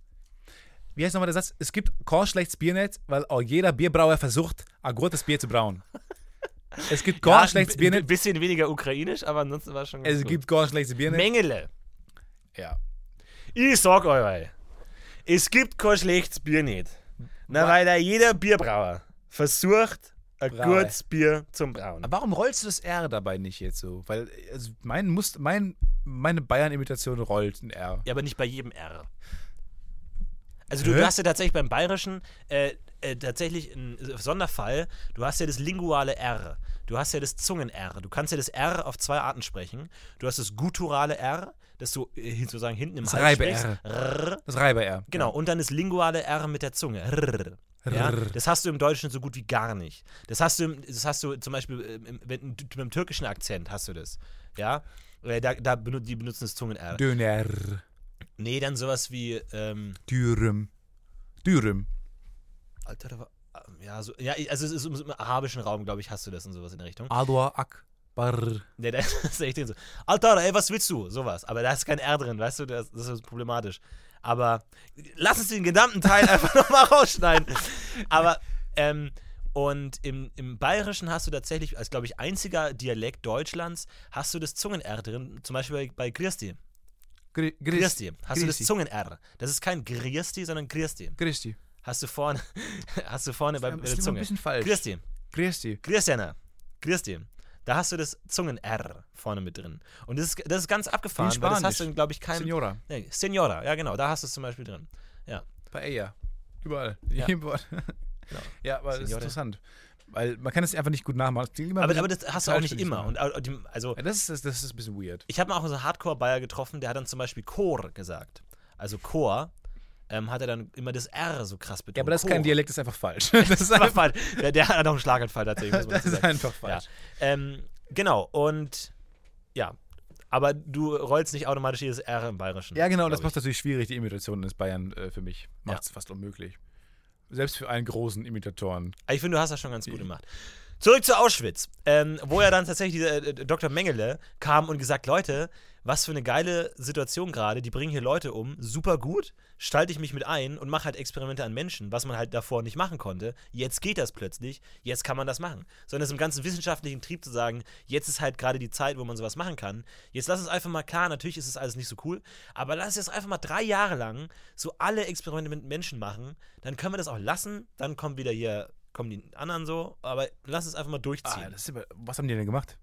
Wie heißt nochmal der Satz? Es gibt kein schlechtes Bier nicht, weil auch jeder Bierbrauer versucht, ein gutes Bier zu brauen. Es gibt kein Ja, schlechtes ein Bier bi- nicht. bisschen weniger ukrainisch, aber ansonsten war es schon ganz Es gut. gibt kein schlechtes Bier nicht. Mengele. Ja. Ich sag euch, es gibt kein schlechtes Bier nicht. Na, weil da jeder Bierbrauer versucht, ein Brauer. gutes Bier zum Brauen. Aber warum rollst du das R dabei nicht jetzt so? Weil also mein Must, mein, meine Bayern-Imitation rollt ein R. Ja, aber nicht bei jedem R. Also du, Hä? du hast ja tatsächlich beim Bayerischen äh, äh, tatsächlich einen Sonderfall. Du hast ja das linguale R. Du hast ja das Zungen-R. Du kannst ja das R auf zwei Arten sprechen. Du hast das gutturale R, das du äh, sozusagen hinten im Das Hals Reibe. R. R. Das Reiber R. Genau, und dann das linguale R mit der Zunge. Rrr. Ja, das hast du im Deutschen so gut wie gar nicht. Das hast du, im, das hast du zum Beispiel ähm, im, mit dem türkischen Akzent hast du das. Ja, Äh, da, da benu die benutzen das Zungen-R. Döner. Nee, dann sowas wie, ähm, Dürüm. Dürüm. Alter, da war, ähm, ja, so, ja, also es ist im, arabischen Raum, glaube ich, hast du das und sowas in der Richtung. Adwa Akbar. Nee, da ist echt so, Alter, ey, was willst du? Sowas. Aber da ist kein R drin, weißt du, das, das ist problematisch. Aber lass uns den gesamten Teil einfach nochmal rausschneiden. Aber, ähm, und im, im Bayerischen hast du tatsächlich, als glaube ich einziger Dialekt Deutschlands, hast du das Zungen-R drin, zum Beispiel bei, bei Griesti. Gri- Griesti. Hast du das. Zungen-R. Das ist kein Griesti, sondern Griesti. Christi. Hast du vorne, hast du vorne bei, Das bei ist der immer ein Zunge. bisschen falsch. Griesti. Christi. Christiana. Christi. Da hast du das Zungen-R vorne mit drin. Und das ist, das ist ganz abgefahren, weil das hast du, glaube ich, kein. Senora. Nee, Senora, ja genau, da hast du es zum Beispiel drin. Ja. Paella. Überall. Ja. Überall. Genau. Ja, aber das ist interessant. Weil man kann es einfach nicht gut nachmachen. Aber, aber das hast du auch nicht immer. Und, also. Ja, das, ist, das, das ist ein bisschen weird. ich habe mal auch so einen Hardcore-Bayer getroffen, der hat dann zum Beispiel Chor gesagt. Also Chor ähm, hat er dann immer das R so krass betont. Ja, aber das ist kein. Dialekt, das ist einfach falsch. Das ist Das einfach, falsch. Der, der hat auch einen Schlaganfall tatsächlich. das ist einfach Ja. falsch. Ähm, genau, und ja. Aber du rollst nicht automatisch jedes R im Bayerischen. Ja, genau, das macht natürlich schwierig, die Imitation ins Bayern äh, für mich. Ja. Macht es fast unmöglich. Selbst für einen großen Imitatoren. Aber Ich finde, du hast das schon ganz gut gemacht. Zurück zu Auschwitz, ähm, wo ja dann tatsächlich dieser äh, Dr. Mengele kam und gesagt, Leute, was für eine geile Situation gerade, die bringen hier Leute um, super gut, stalte ich mich mit ein und mache halt Experimente an Menschen, was man halt davor nicht machen konnte. Jetzt geht das plötzlich, jetzt kann man das machen. Sondern es im ganzen wissenschaftlichen Trieb zu sagen, jetzt ist halt gerade die Zeit, wo man sowas machen kann. Jetzt lass es einfach mal klar, natürlich ist es alles nicht so cool, aber lass es jetzt einfach mal drei Jahre lang so alle Experimente mit Menschen machen, dann können wir das auch lassen, dann kommen wieder hier, kommen die anderen so, aber lass es einfach mal durchziehen. Ah, aber, was haben die denn gemacht?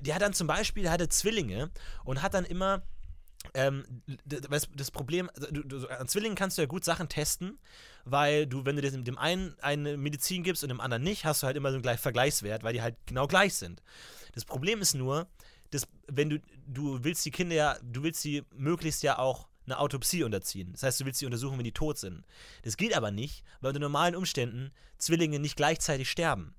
Die hat dann zum Beispiel, der hatte Zwillinge und hat dann immer ähm, d- weißt du, das Problem, also du, du, an Zwillingen kannst du ja gut Sachen testen, weil du, wenn du dem, dem einen eine Medizin gibst und dem anderen nicht, hast du halt immer so einen gleich Vergleichswert, weil die halt genau gleich sind. Das Problem ist nur, dass, wenn du, du willst die Kinder ja, du willst sie möglichst ja auch eine Autopsie unterziehen. Das heißt, du willst sie untersuchen, wenn die tot sind. Das geht aber nicht, weil unter normalen Umständen Zwillinge nicht gleichzeitig sterben.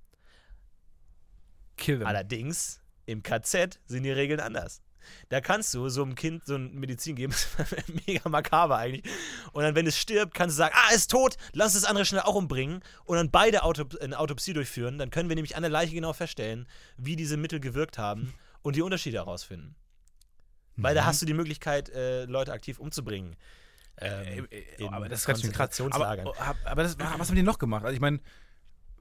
Kill them. Allerdings, im KZ sind die Regeln anders. Da kannst du so einem Kind so eine Medizin geben, mega makaber eigentlich. Und dann, wenn es stirbt, kannst du sagen, ah, es ist tot, lass das andere schnell auch umbringen und dann beide Autop eine Autopsie durchführen. Dann können wir nämlich an der Leiche genau feststellen, wie diese Mittel gewirkt haben und die Unterschiede herausfinden. Weil da hast du die Möglichkeit, äh, Leute aktiv umzubringen. Ähm, Äh, äh, aber das ist ganz schön krass. Aber, aber, aber das, was haben die noch gemacht? Also ich meine,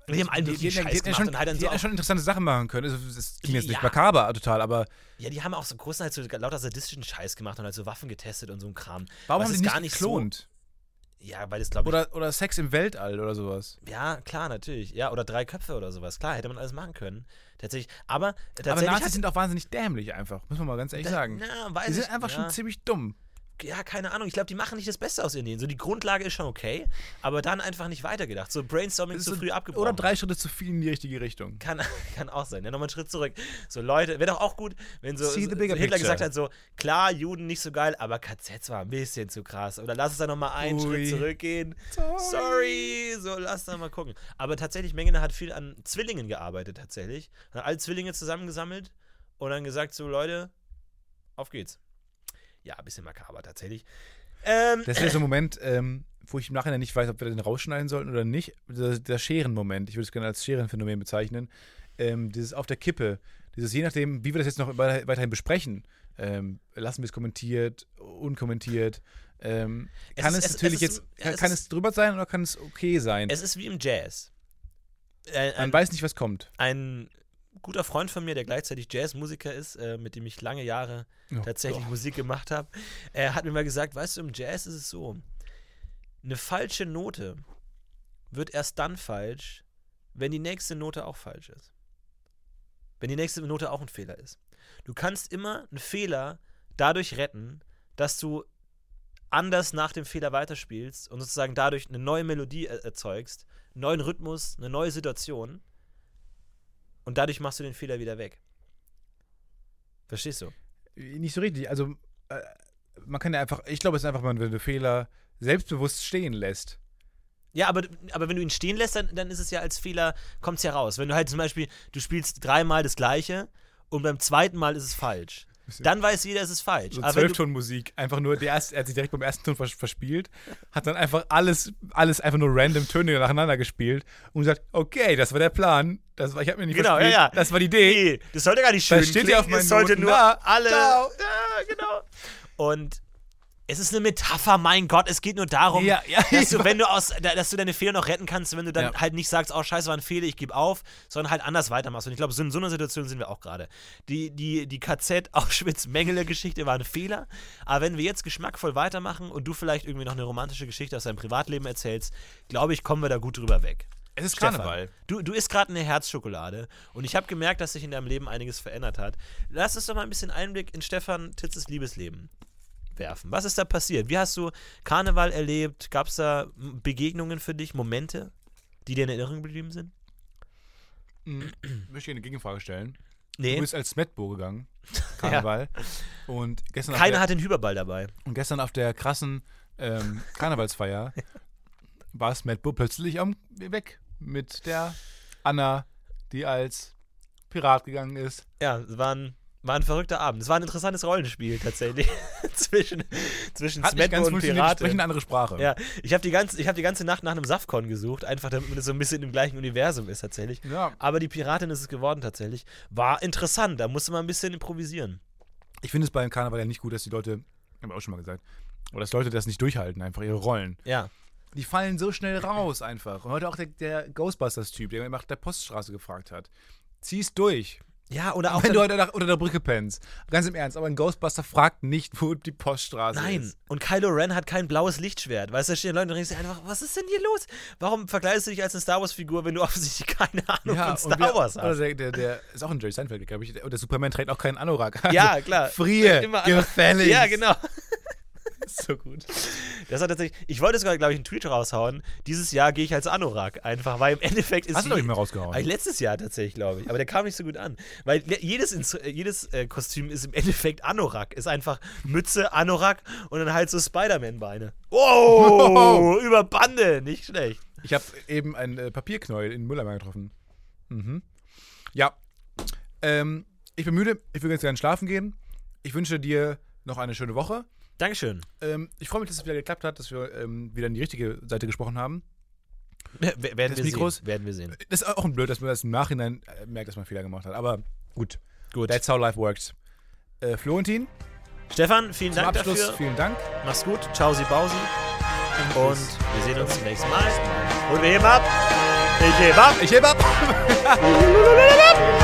die haben allen die, die, Scheiß die, schon, und halt dann die so schon interessante Sachen machen können. Also, das klingt jetzt nicht Ja. makaber total, aber Ja, die haben auch so größtenteils so lauter sadistischen Scheiß gemacht und halt so Waffen getestet und so ein Kram. warum haben ist die gar nicht nicht geklont? So, ja, weil das glaube ich. Oder, oder Sex im Weltall oder sowas. ja, klar, natürlich. Ja, oder drei Köpfe oder sowas. Klar, hätte man alles machen können. Tatsächlich. Aber Aber tatsächlich. Nazis hat- sind auch wahnsinnig dämlich einfach, muss man mal ganz ehrlich da- sagen. Na, weiß Die ich, sind einfach ja. schon ziemlich dumm. Ja, keine Ahnung. Ich glaube, die machen nicht das Beste aus Indien. So, die Grundlage ist schon okay, aber dann einfach nicht weitergedacht. So Brainstorming zu ist früh so- abgebrochen. Oder drei Schritte zu viel in die richtige Richtung. Kann, kann auch sein. Ja, nochmal einen Schritt zurück. So, Leute, wäre doch auch gut, wenn so, so Hitler picture. gesagt hat: so, klar, Juden nicht so geil, aber KZs war ein bisschen zu krass. Oder lass es da nochmal einen Ui. Schritt zurückgehen. Sorry. So, lass da mal gucken. Aber tatsächlich, Mengele hat viel an Zwillingen gearbeitet, tatsächlich. Hat alle Zwillinge zusammengesammelt und dann gesagt: so, Leute, auf geht's. Ja, ein bisschen makaber tatsächlich. Ähm, Das so ein Moment, ähm, wo ich im Nachhinein nicht weiß, ob wir den rausschneiden sollten oder nicht. Der, der Scherenmoment, ich würde es gerne als Scherenphänomen bezeichnen. Ähm, dieses auf der Kippe, dieses je nachdem, wie wir das jetzt noch weiter- weiterhin besprechen, ähm, lassen wir es kommentiert, unkommentiert. Ähm, Es kann ist- es, es- natürlich ist- jetzt, kann, es kann ist- es drüber sein oder kann es okay sein? es ist wie im Jazz. Äh, Man ein, weiß nicht, was kommt. ein guter Freund von mir, der gleichzeitig Jazzmusiker ist, äh, mit dem ich lange Jahre Oh tatsächlich Gott. Musik gemacht habe, er hat mir mal gesagt, weißt du, im Jazz ist es so, eine falsche Note wird erst dann falsch, wenn die nächste Note auch falsch ist. Wenn die nächste Note auch ein Fehler ist. Du kannst immer einen Fehler dadurch retten, dass du anders nach dem Fehler weiterspielst und sozusagen dadurch eine neue Melodie er erzeugst, einen neuen Rhythmus, eine neue Situation und dadurch machst du den Fehler wieder weg. Verstehst du? Nicht so richtig. Also, äh, man kann ja einfach, ich glaube, es ist einfach, wenn du Fehler selbstbewusst stehen lässt. Ja, aber, aber wenn du ihn stehen lässt, dann, dann ist es ja als Fehler, kommt es ja raus. Wenn du halt zum Beispiel, du spielst dreimal das gleiche und beim zweiten Mal ist es falsch. Dann weiß jeder, es ist falsch. So Zwölftonmusik, einfach nur, der erste, er hat sich direkt beim ersten Ton vers verspielt, hat dann einfach alles, alles einfach nur random Töne nacheinander gespielt und gesagt, okay, das war der Plan, das war, ich habe mir nicht Genau, verspielt, ja, ja. das war die Idee. nee, das sollte gar nicht schön Das steht klingen, ja auf meinen es sollte Noten. nur Na, alle. Ja, genau. Und es ist eine Metapher, mein Gott, es geht nur darum, Ja, ja, dass du, wenn du aus, da- dass du deine Fehler noch retten kannst, wenn du dann Ja. halt nicht sagst, oh scheiße, war ein Fehler, ich gebe auf, sondern halt anders weitermachst. Und ich glaube, so in so einer Situation sind wir auch gerade. Die, die, die KZ-Auschwitz-Mengele-Geschichte war ein Fehler, aber wenn wir jetzt geschmackvoll weitermachen und du vielleicht irgendwie noch eine romantische Geschichte aus deinem Privatleben erzählst, glaube ich, kommen wir da gut drüber weg. Es ist Stefan, Karneval. Du, du isst gerade eine Herzschokolade und ich habe gemerkt, dass sich in deinem Leben einiges verändert hat. Lass uns doch mal ein bisschen Einblick in Stefan Titzes Liebesleben werfen. Was ist da passiert? Wie hast du Karneval erlebt? Gab es da Begegnungen für dich, Momente, die dir in Erinnerung geblieben sind? Mhm. Möchte ich eine Gegenfrage stellen. Nee, Du bist als Smetbo gegangen, Karneval, und gestern, keiner der, hat den Hyperball dabei. und gestern auf der krassen ähm, Karnevalsfeier war Smetbo plötzlich am, weg mit der Anna, die als Pirat gegangen ist. Ja, es war ein, war ein verrückter Abend. Es war ein interessantes Rollenspiel tatsächlich zwischen, zwischen Hat Smetbo ganz und funktioniert, die Pirate. sprechen eine andere Sprache. Ja, ich habe die, ganze- ich die ganze Nacht nach einem Safcon gesucht, einfach damit es so ein bisschen im gleichen Universum ist tatsächlich. Ja. Aber die Piratin ist es geworden tatsächlich. War interessant, da musste man ein bisschen improvisieren. Ich finde es beim Karneval ja nicht gut, dass die Leute, haben wir auch schon mal gesagt, oder dass Leute das nicht durchhalten, einfach ihre Rollen. Ja. Die fallen so schnell raus einfach. Und heute auch der, der Ghostbusters-Typ, der nach der Poststraße gefragt hat. Zieh's durch. Ja, oder auch. Wenn du heute nach, unter der Brücke pennst. Ganz im Ernst, aber ein Ghostbuster fragt nicht, wo die Poststraße Nein, ist. und Kylo Ren hat kein blaues Lichtschwert. Weißt du, da stehen Leute und denkst dir einfach, was ist denn hier los? Warum verkleidest du dich als eine Star Wars-Figur, wenn du offensichtlich keine Ahnung von und Star wer- Wars oder hast? der, der, der ist auch ein Jerry Seinfeld, glaube ich. Und der Superman trägt auch keinen Anorak. Also, Ja, klar. Einfach- gefällig. Ja, genau. So gut. Das hat tatsächlich. Ich wollte sogar, glaube ich, einen Tweet raushauen. Dieses Jahr gehe ich als Anorak einfach, weil im Endeffekt ist. Hast du doch nicht mehr rausgehauen. Ah, Letztes Jahr tatsächlich, glaube ich. Aber der kam nicht so gut an. Weil jedes, äh, jedes äh, Kostüm ist im Endeffekt Anorak. Ist einfach Mütze, Anorak und dann halt so Spider-Man-Beine. Wow! über Bande. Nicht schlecht. Ich habe eben ein äh, Papierknäuel in Mülleimer getroffen. Mhm. Ja. Ähm, ich bin müde. Ich will jetzt gerne schlafen gehen. Ich wünsche dir noch eine schöne Woche. Dankeschön. Ähm, ich freue mich, dass es wieder geklappt hat, dass wir ähm, wieder in die richtige Seite gesprochen haben. W werden wir Mikros? sehen. Werden wir sehen. Das ist auch ein blöd, dass man das im Nachhinein äh, merkt, dass man Fehler gemacht hat. Aber gut. Gut. That's how life works. Äh, Florentin, Stefan, vielen zum Dank Abschluss dafür. vielen Dank. Mach's gut. Ciao, Sie Bausi. Und wir sehen uns zum nächsten Mal. Und wir heben ab. Ich hebe ab. Ich hebe ab.